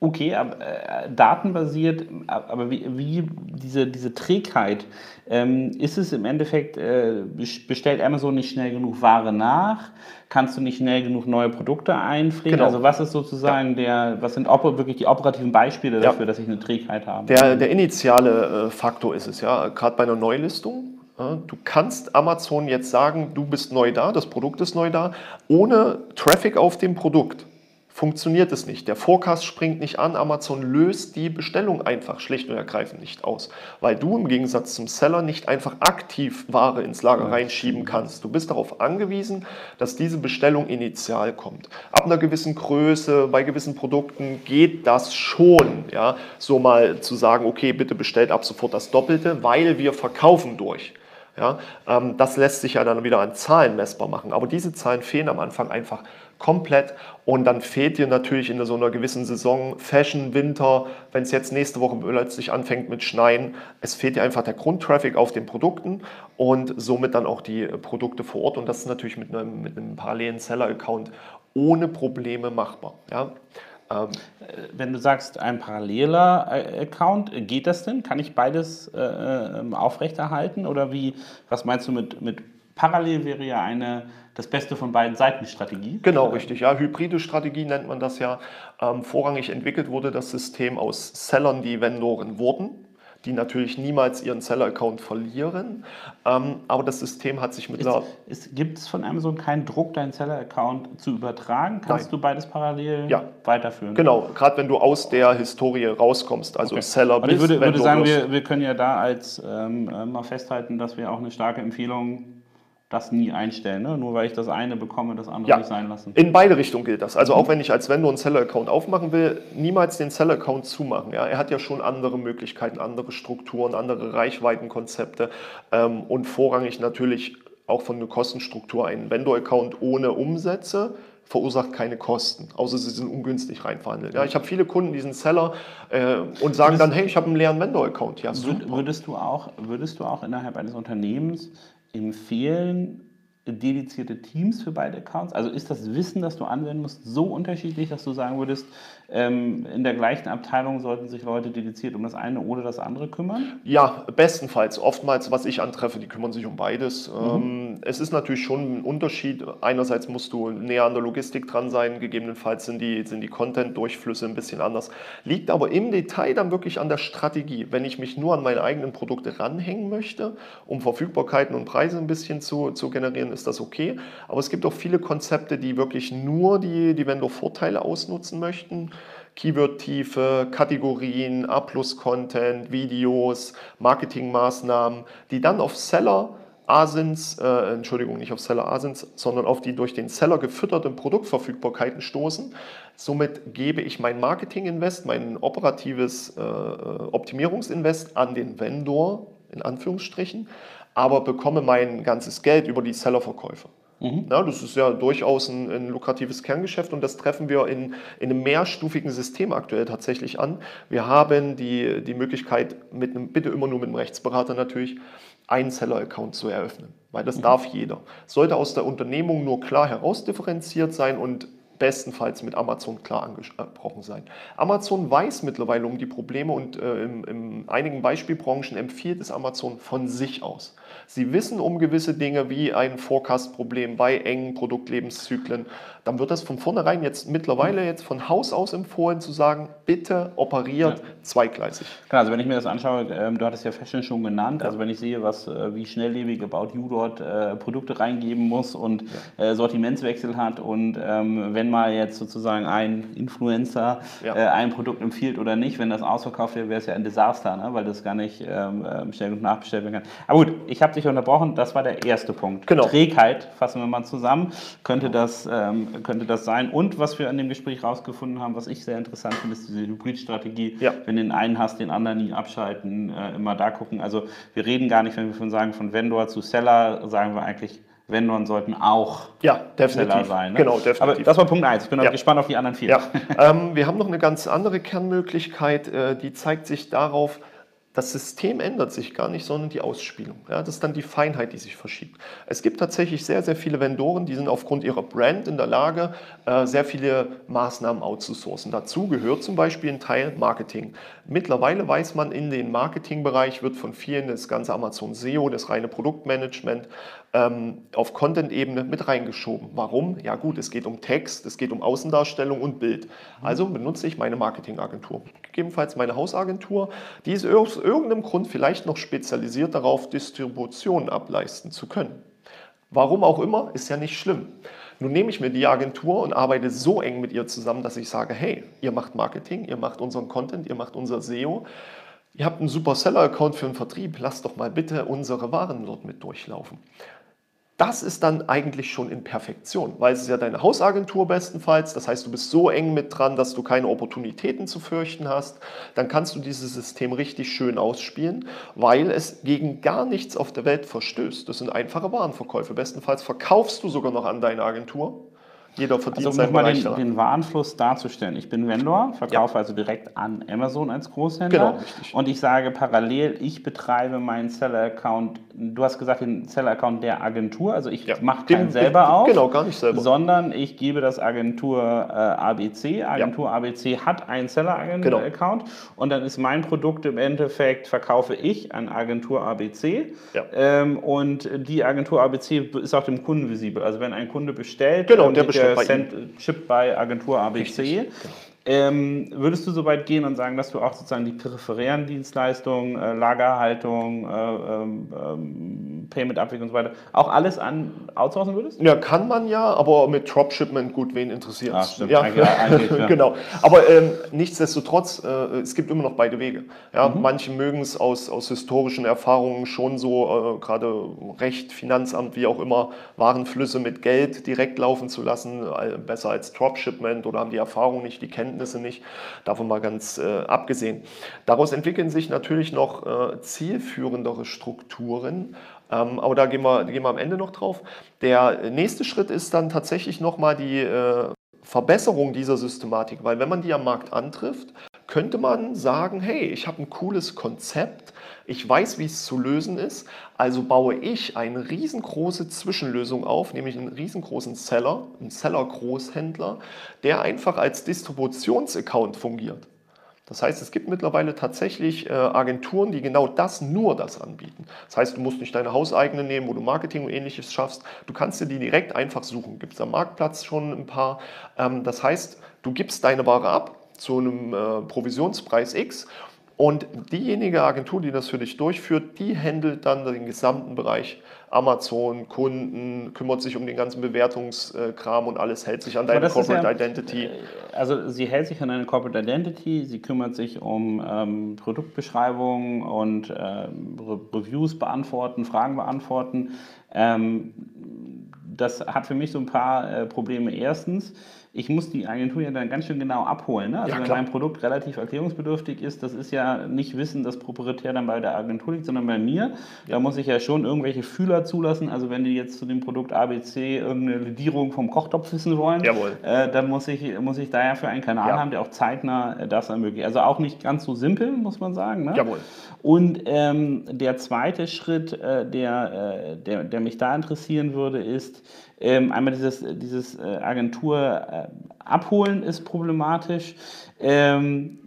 Okay, aber äh, datenbasiert, aber wie, wie diese, diese Trägheit, ähm, ist es im Endeffekt, äh, bes- bestellt Amazon nicht schnell genug Ware nach? Kannst du nicht schnell genug neue Produkte einpflegen? Genau. Also was ist sozusagen der, was sind wirklich die operativen Beispiele Ja. dafür, dass ich eine Trägheit habe? Der, der initiale äh, Faktor ist es, ja, gerade bei einer Neulistung. Ja, du kannst Amazon jetzt sagen, du bist neu da, das Produkt ist neu da. Ohne Traffic auf dem Produkt funktioniert es nicht. Der Forecast springt nicht an. Amazon löst die Bestellung einfach schlicht und ergreifend nicht aus, weil du im Gegensatz zum Seller nicht einfach aktiv Ware ins Lager reinschieben kannst. Du bist darauf angewiesen, dass diese Bestellung initial kommt. Ab einer gewissen Größe, bei gewissen Produkten geht das schon, ja, so mal zu sagen, okay, bitte bestellt ab sofort das Doppelte, weil wir verkaufen durch. Ja, ähm, das lässt sich ja dann wieder an Zahlen messbar machen. Aber diese Zahlen fehlen am Anfang einfach komplett. Und dann fehlt dir natürlich in so einer gewissen Saison Fashion, Winter, wenn es jetzt nächste Woche plötzlich anfängt mit Schneien, es fehlt dir einfach der Grundtraffic auf den Produkten und somit dann auch die Produkte vor Ort. Und das ist natürlich mit einem, mit einem parallelen Seller-Account ohne Probleme machbar. Ja. Ähm, Wenn du sagst, ein paralleler äh, Account, geht das denn? Kann ich beides äh, ähm, aufrechterhalten? Oder wie, was meinst du mit, mit parallel wäre ja eine das Beste von beiden Seiten Strategie? Genau, richtig. Ja, hybride Strategie nennt man das ja. Ähm, vorrangig entwickelt wurde das System aus Sellern, die Vendoren wurden die natürlich niemals ihren Seller-Account verlieren. Ähm, aber das System hat sich mittlerweile. Gibt es von Amazon keinen Druck, deinen Seller-Account zu übertragen? Kannst Nein. du beides parallel ja. weiterführen? Genau, gerade wenn du aus der Historie rauskommst, also okay. Seller bist. Und ich würde, würde sagen, wir, wir können ja da als ähm, äh, mal festhalten, dass wir auch eine starke Empfehlung das nie einstellen. Ne? Nur weil ich das eine bekomme, das andere ja, nicht sein lassen. In beide Richtungen gilt das. Also auch wenn ich als Vendor einen Seller-Account aufmachen will, niemals den Seller-Account zumachen. Ja? Er hat ja schon andere Möglichkeiten, andere Strukturen, andere Reichweitenkonzepte ähm, und vorrangig natürlich auch von der Kostenstruktur. Ein Vendor-Account ohne Umsätze verursacht keine Kosten, außer sie sind ungünstig reinverhandelt. Ja, ich habe viele Kunden, die sind Seller äh, und sagen dann, hey, ich habe einen leeren Vendor-Account. Ja, Würdest du, auch, würdest du auch innerhalb eines Unternehmens empfehlen, dedizierte Teams für beide Accounts? Also ist das Wissen, das du anwenden musst, so unterschiedlich, dass du sagen würdest, in der gleichen Abteilung sollten sich Leute dediziert um das eine oder das andere kümmern? Ja, bestenfalls. Oftmals, was ich antreffe, die kümmern sich um beides. Mhm. Ähm, es ist natürlich schon ein Unterschied. Einerseits musst du näher an der Logistik dran sein, gegebenenfalls sind die, sind die Content-Durchflüsse ein bisschen anders. Liegt aber im Detail dann wirklich an der Strategie. Wenn ich mich nur an meine eigenen Produkte ranhängen möchte, um Verfügbarkeiten und Preise ein bisschen zu, zu generieren, ist das okay. Aber es gibt auch viele Konzepte, die wirklich nur die, die Vendor-Vorteile ausnutzen möchten. Keyword-Tiefe, Kategorien, A-Plus-Content, Videos, Marketingmaßnahmen, die dann auf Seller Asins, äh, Entschuldigung, nicht auf Seller Asins, sondern auf die durch den Seller gefütterten Produktverfügbarkeiten stoßen. Somit gebe ich mein Marketing-Invest, mein operatives äh, Optimierungsinvest an den Vendor, in Anführungsstrichen, aber bekomme mein ganzes Geld über die Sellerverkäufe. Mhm. Ja, das ist ja durchaus ein, ein, lukratives Kerngeschäft und das treffen wir in, in, einem mehrstufigen System aktuell tatsächlich an. Wir haben die, die Möglichkeit, mit einem, bitte immer nur mit einem Rechtsberater natürlich, einen Seller-Account zu eröffnen, weil das mhm. darf jeder. Sollte aus der Unternehmung nur klar herausdifferenziert sein und bestenfalls mit Amazon klar angesprochen sein. Amazon weiß mittlerweile um die Probleme und äh, in, in einigen Beispielbranchen empfiehlt es Amazon von sich aus. Sie wissen um gewisse Dinge wie ein Forecast-Problem bei engen Produktlebenszyklen, dann wird das von vornherein jetzt mittlerweile jetzt von Haus aus empfohlen zu sagen, bitte operiert ja. zweigleisig. Klar, also wenn ich mir das anschaue, ähm, du hattest ja Fashion schon genannt, ja. also wenn ich sehe, was, äh, wie schnelllebig About You dort äh, Produkte reingeben muss und ja. äh, Sortimentswechsel hat und ähm, wenn mal jetzt sozusagen ein Influencer äh, ein Produkt empfiehlt oder nicht, wenn das ausverkauft wäre, wäre es ja ein Desaster, ne? weil das gar nicht ähm, äh, bestellen und nachbestellt werden kann. Aber gut, ich habe dich unterbrochen, das war der erste Punkt. Genau. Trägheit, fassen wir mal zusammen, könnte das ähm, könnte das sein. Und was wir an dem Gespräch rausgefunden haben, was ich sehr interessant finde, ist diese Hybridstrategie. Ja. Wenn du den einen hast, den anderen nie abschalten, äh, immer da gucken. Also wir reden gar nicht, wenn wir von sagen, von Vendor zu Seller, sagen wir eigentlich, Vendoren sollten auch ja, definitiv. Seller sein. Ne? Genau, definitiv. Aber das war Punkt 1. Ich bin ja. gespannt auf die anderen vier. Ja. ähm, wir haben noch eine ganz andere Kernmöglichkeit, äh, die zeigt sich darauf, das System ändert sich gar nicht, sondern die Ausspielung. Ja, das ist dann die Feinheit, die sich verschiebt. Es gibt tatsächlich sehr, sehr viele Vendoren, die sind aufgrund ihrer Brand in der Lage, äh, sehr viele Maßnahmen outzusourcen. Dazu gehört zum Beispiel ein Teil Marketing. Mittlerweile weiß man, in den Marketingbereich wird von vielen das ganze Amazon SEO, das reine Produktmanagement, ähm, auf Content-Ebene mit reingeschoben. Warum? Ja gut, es geht um Text, es geht um Außendarstellung und Bild. Also benutze ich meine Marketingagentur. Gegebenenfalls meine Hausagentur, die ist aus irgendeinem Grund vielleicht noch spezialisiert darauf, Distribution ableisten zu können. Warum auch immer, ist ja nicht schlimm. Nun nehme ich mir die Agentur und arbeite so eng mit ihr zusammen, dass ich sage, hey, ihr macht Marketing, ihr macht unseren Content, ihr macht unser SEO, ihr habt einen super Seller-Account für den Vertrieb, lasst doch mal bitte unsere Waren dort mit durchlaufen. Das ist dann eigentlich schon in Perfektion, weil es ist ja deine Hausagentur bestenfalls. Das heißt, du bist so eng mit dran, dass du keine Opportunitäten zu fürchten hast. Dann kannst du dieses System richtig schön ausspielen, weil es gegen gar nichts auf der Welt verstößt. Das sind einfache Warenverkäufe. Bestenfalls verkaufst du sogar noch an deine Agentur jeder verdient also, um mal den, den, Warenfluss darzustellen. Ich bin Vendor, verkaufe ja. also direkt an Amazon als Großhändler. Genau, richtig. Und ich sage parallel, ich betreibe meinen Seller-Account, du hast gesagt, den Seller-Account der Agentur, also ich ja. mache keinen selber auf. Genau, gar nicht selber. Sondern ich gebe das Agentur äh, ABC. Agentur ja. ABC hat einen Seller-Account genau. und dann ist mein Produkt im Endeffekt, verkaufe ich an Agentur ABC. Ja. Ähm, und die Agentur ABC ist auch dem Kunden visibel. Also wenn ein Kunde bestellt, genau, der bestellt äh, Cent Chip bei Agentur ABC. Richtig, genau. Ähm, würdest du so weit gehen und sagen, dass du auch sozusagen die peripherären Dienstleistungen, äh, Lagerhaltung, äh, ähm, ähm Payment-Abwicklung und so weiter, auch alles an outsourcen würdest? Ja, kann man ja, aber mit Dropshipment, gut, wen interessiert es? Ja, eigentlich, ja. genau. Aber ähm, nichtsdestotrotz, äh, es gibt immer noch beide Wege. Ja, mhm. Manche mögen es aus, aus historischen Erfahrungen schon so, äh, gerade Recht, Finanzamt, wie auch immer, Warenflüsse mit Geld direkt laufen zu lassen, äh, besser als Dropshipment oder haben die Erfahrung nicht, die kennen Kenntnisse nicht, davon mal ganz äh, abgesehen. Daraus entwickeln sich natürlich noch äh, zielführendere Strukturen, ähm, aber da gehen, wir, gehen wir am Ende noch drauf. Der nächste Schritt ist dann tatsächlich nochmal die äh, Verbesserung dieser Systematik, weil wenn man die am Markt antrifft, könnte man sagen, hey, ich habe ein cooles Konzept, ich weiß, wie es zu lösen ist, also baue ich eine riesengroße Zwischenlösung auf, nämlich einen riesengroßen Seller, einen Seller-Großhändler, der einfach als Distributionsaccount fungiert. Das heißt, es gibt mittlerweile tatsächlich äh, Agenturen, die genau das, nur das anbieten. Das heißt, du musst nicht deine hauseigene nehmen, wo du Marketing und ähnliches schaffst. Du kannst dir die direkt einfach suchen. Gibt es am Marktplatz schon ein paar. Ähm, das heißt, du gibst deine Ware ab zu einem äh, Provisionspreis X und diejenige Agentur, die das für dich durchführt, die handelt dann den gesamten Bereich Amazon, Kunden, kümmert sich um den ganzen Bewertungskram und alles hält sich an deine Corporate ja, Identity. Äh, also sie hält sich an deine Corporate Identity, sie kümmert sich um ähm, Produktbeschreibungen und äh, Reviews beantworten, Fragen beantworten. Ähm, das hat für mich so ein paar äh, Probleme. Erstens, ich muss die Agentur ja dann ganz schön genau abholen. Ne? Also ja, wenn mein Produkt relativ erklärungsbedürftig ist, das ist ja nicht Wissen, das proprietär dann bei der Agentur liegt, sondern bei mir. Ja. Da muss ich ja schon irgendwelche Fühler zulassen. Also wenn die jetzt zu dem Produkt ABC irgendeine Ledierung vom Kochtopf wissen wollen, äh, dann muss ich, muss ich da ja für einen Kanal ja. haben, der auch zeitnah äh, das ermöglicht. Also auch nicht ganz so simpel, muss man sagen. Ne? Jawohl. Und ähm, der zweite Schritt, äh, der, äh, der, der mich da interessieren würde, ist, ähm, einmal dieses, dieses äh, Agentur äh, abholen ist problematisch. Ähm,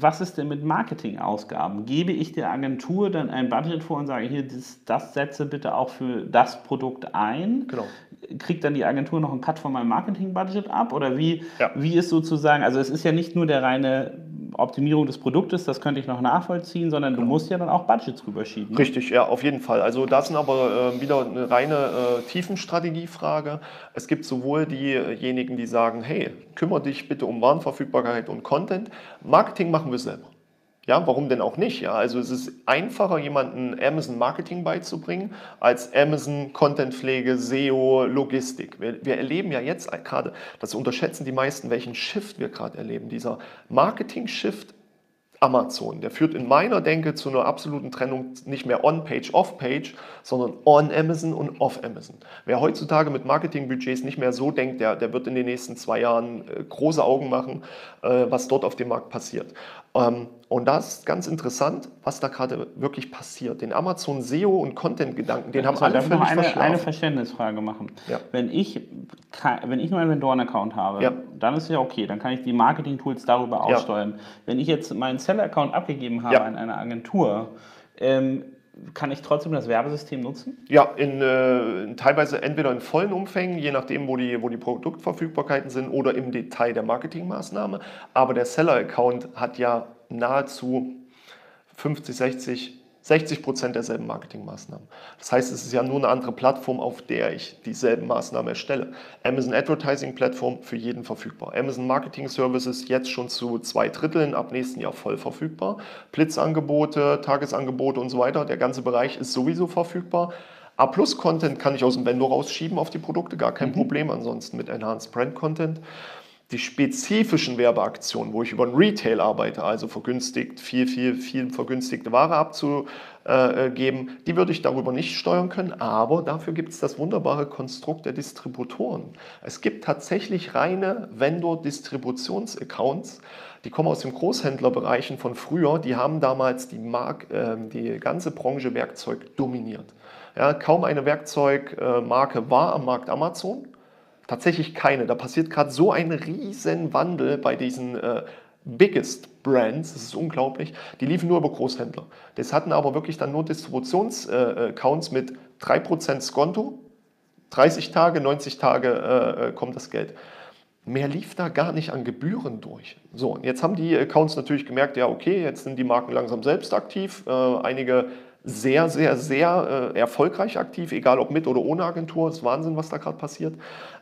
was ist denn mit Marketingausgaben? Gebe ich der Agentur dann ein Budget vor und sage, hier, das, das setze bitte auch für das Produkt ein? Genau. Kriegt dann die Agentur noch einen Cut von meinem Marketing-Budget ab? Oder wie, ja. wie ist sozusagen, also es ist ja nicht nur der reine Optimierung des Produktes, das könnte ich noch nachvollziehen, sondern du musst ja dann auch Budgets rüberschieben. Ne? Richtig, ja, auf jeden Fall. Also das ist aber äh, wieder eine reine äh, Tiefenstrategiefrage. Es gibt sowohl diejenigen, die sagen, hey, kümmere dich bitte um Warenverfügbarkeit und Content. Marketing machen wir selber. Ja, warum denn auch nicht? Ja, also es ist einfacher, jemanden Amazon Marketing beizubringen, als Amazon Content Pflege, SEO, Logistik. Wir, wir erleben ja jetzt gerade, das unterschätzen die meisten, welchen Shift wir gerade erleben. Dieser Marketing-Shift Amazon. Der führt in meiner Denke zu einer absoluten Trennung nicht mehr on-page, off-page, sondern on Amazon und off Amazon. Wer heutzutage mit Marketingbudgets nicht mehr so denkt, der, der wird in den nächsten zwei Jahren äh, große Augen machen, äh, was dort auf dem Markt passiert. Ähm, und das ist ganz interessant, was da gerade wirklich passiert. Den Amazon SEO und Content-Gedanken, den haben alle völlig eine, verschlafen. eine Verständnisfrage machen. Ja. Wenn, ich, wenn ich nur einen Vendoren-Account habe, ja. dann ist ja okay, dann kann ich die Marketing-Tools darüber aussteuern. Ja. Wenn ich jetzt meinen Seller-Account abgegeben habe an eine Agentur, ähm, kann ich trotzdem das Werbesystem nutzen? Ja, in, äh, teilweise entweder in vollen Umfängen, je nachdem, wo die, wo die Produktverfügbarkeiten sind, oder im Detail der Marketingmaßnahme. Aber der Seller-Account hat ja nahezu 50, 60, 60 Prozent derselben Marketingmaßnahmen. Das heißt, es ist ja nur eine andere Plattform, auf der ich dieselben Maßnahmen erstelle. Amazon Advertising Plattform für jeden verfügbar. Amazon Marketing Services jetzt schon zu zwei Dritteln, ab nächsten Jahr voll verfügbar. Blitzangebote, Tagesangebote und so weiter, der ganze Bereich ist sowieso verfügbar. A-Plus-Content kann ich aus dem Vendor rausschieben auf die Produkte, gar kein mhm. Problem. Ansonsten mit Enhanced Brand Content die spezifischen Werbeaktionen, wo ich über einen Retail arbeite, also vergünstigt, viel, viel, viel vergünstigte Ware abzugeben, die würde ich darüber nicht steuern können, aber dafür gibt es das wunderbare Konstrukt der Distributoren. Es gibt tatsächlich reine Vendor-Distributionsaccounts, die kommen aus den Großhändlerbereichen von früher, die haben damals die, Mark, äh, die ganze Branche Werkzeug dominiert. Ja, kaum eine Werkzeugmarke war am Markt Amazon Tatsächlich keine. Da passiert gerade so ein riesen Wandel bei diesen äh, Biggest Brands, das ist unglaublich. Die liefen nur über Großhändler. Das hatten aber wirklich dann nur Distributionsaccounts äh, mit 3% Skonto, 30 Tage, 90 Tage äh, äh, kommt das Geld. Mehr lief da gar nicht an Gebühren durch. So, jetzt haben die Accounts natürlich gemerkt, ja, okay, jetzt sind die Marken langsam selbst aktiv. Äh, einige sehr, sehr, sehr äh, erfolgreich aktiv, egal ob mit oder ohne Agentur. Das ist Wahnsinn, was da gerade passiert.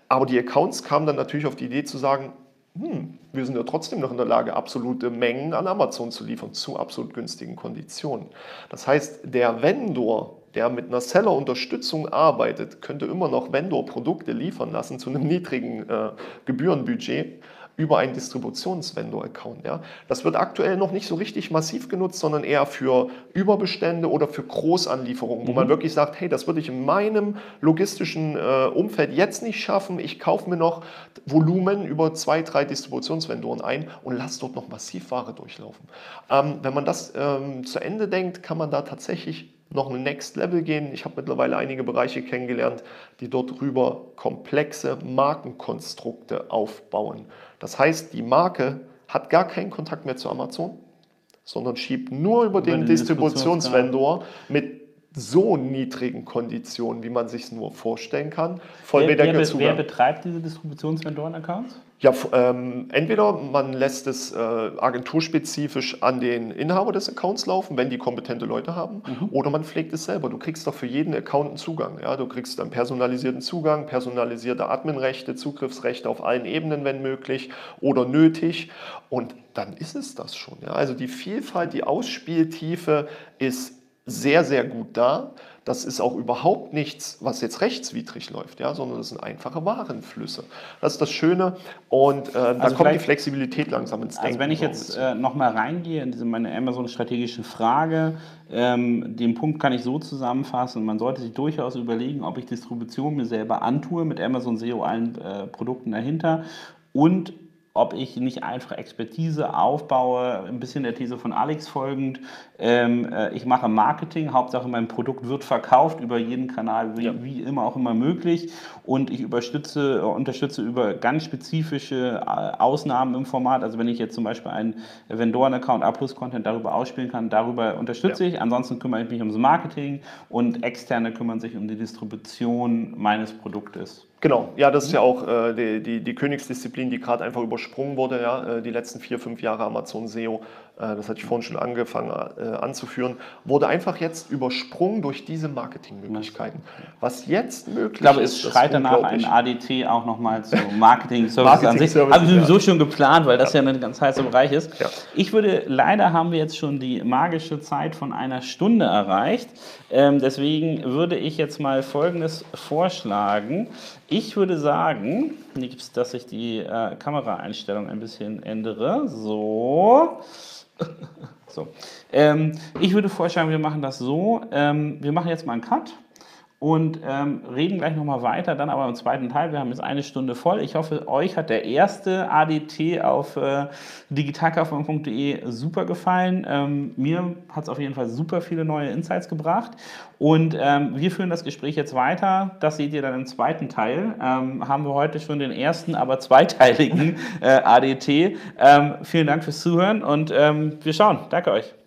Aber die Accounts kamen dann natürlich auf die Idee zu sagen, hm, wir sind ja trotzdem noch in der Lage, absolute Mengen an Amazon zu liefern, zu absolut günstigen Konditionen. Das heißt, der Vendor, der mit einer Seller-Unterstützung arbeitet, könnte immer noch Vendor-Produkte liefern lassen zu einem niedrigen äh, Gebührenbudget über einen Distributionsvendor-Account. Ja. Das wird aktuell noch nicht so richtig massiv genutzt, sondern eher für Überbestände oder für Großanlieferungen, mhm. wo man wirklich sagt, hey, das würde ich in meinem logistischen äh, Umfeld jetzt nicht schaffen. Ich kaufe mir noch Volumen über zwei, drei Distributionsvendoren ein und lasse dort noch massiv Ware durchlaufen. Ähm, wenn man das ähm, zu Ende denkt, kann man da tatsächlich noch ein Next Level gehen. Ich habe mittlerweile einige Bereiche kennengelernt, die dort rüber komplexe Markenkonstrukte aufbauen. Das heißt, die Marke hat gar keinen Kontakt mehr zu Amazon, sondern schiebt nur über, über den, den Distributionsvendor mit so niedrigen Konditionen, wie man sich nur vorstellen kann. Vollwertiger wer, wer, wer betreibt diese Distributionsvendoren-Accounts? Ja, ähm, entweder man lässt es äh, agenturspezifisch an den Inhaber des Accounts laufen, wenn die kompetente Leute haben, mhm. oder man pflegt es selber. Du kriegst doch für jeden Account einen Zugang. Ja? Du kriegst einen personalisierten Zugang, personalisierte Adminrechte, Zugriffsrechte auf allen Ebenen, wenn möglich oder nötig. Und dann ist es das schon. Ja? Also die Vielfalt, die Ausspieltiefe ist sehr, sehr gut da. Das ist auch überhaupt nichts, was jetzt rechtswidrig läuft, ja, sondern das sind einfache Warenflüsse. Das ist das Schöne und äh, da also kommt die Flexibilität langsam ins Denken. Also wenn ich jetzt äh, nochmal reingehe in diese meine Amazon-strategische Frage, ähm, den Punkt kann ich so zusammenfassen, man sollte sich durchaus überlegen, ob ich Distribution mir selber antue mit Amazon SEO allen äh, Produkten dahinter und ob ich nicht einfach Expertise aufbaue, ein bisschen der These von Alex folgend. Ähm, äh, ich mache Marketing, Hauptsache mein Produkt wird verkauft über jeden Kanal, wie, ja. wie immer auch immer möglich. Und ich unterstütze, unterstütze über ganz spezifische äh, Ausnahmen im Format. Also wenn ich jetzt zum Beispiel einen Vendoren-Account A-Plus-Content darüber ausspielen kann, darüber unterstütze ja. ich. Ansonsten kümmere ich mich ums Marketing und Externe kümmern sich um die Distribution meines Produktes. Genau, ja, das ist ja auch äh, die, die, die, Königsdisziplin, die gerade einfach übersprungen wurde, ja, äh, die letzten vier, fünf Jahre Amazon SEO das hatte ich vorhin schon angefangen äh, anzuführen, wurde einfach jetzt übersprungen durch diese Marketingmöglichkeiten. Was jetzt möglich ich glaube, ist, es schreit danach ein ADT auch nochmal zu Marketing-Service an sich. Habe ich sowieso ja. schon geplant, weil das ja, ja ein ganz heißer Bereich ist. Ja. Ich würde, leider haben wir jetzt schon die magische Zeit von einer Stunde erreicht. Ähm, deswegen würde ich jetzt mal Folgendes vorschlagen. Ich würde sagen, dass ich die äh, Kameraeinstellung ein bisschen ändere. So. So. Ähm, ich würde vorschlagen, wir machen das so. Ähm, wir machen jetzt mal einen Cut und ähm, reden gleich nochmal weiter, dann aber im zweiten Teil. Wir haben jetzt eine Stunde voll. Ich hoffe, euch hat der erste ADT auf äh, digitalkaufmann.de super gefallen. Ähm, mir hat es auf jeden Fall super viele neue Insights gebracht. Und ähm, wir führen das Gespräch jetzt weiter. Das seht ihr dann im zweiten Teil. Ähm, haben wir heute schon den ersten, aber zweiteiligen äh, ADT. Ähm, vielen Dank fürs Zuhören und ähm, wir schauen. Danke euch.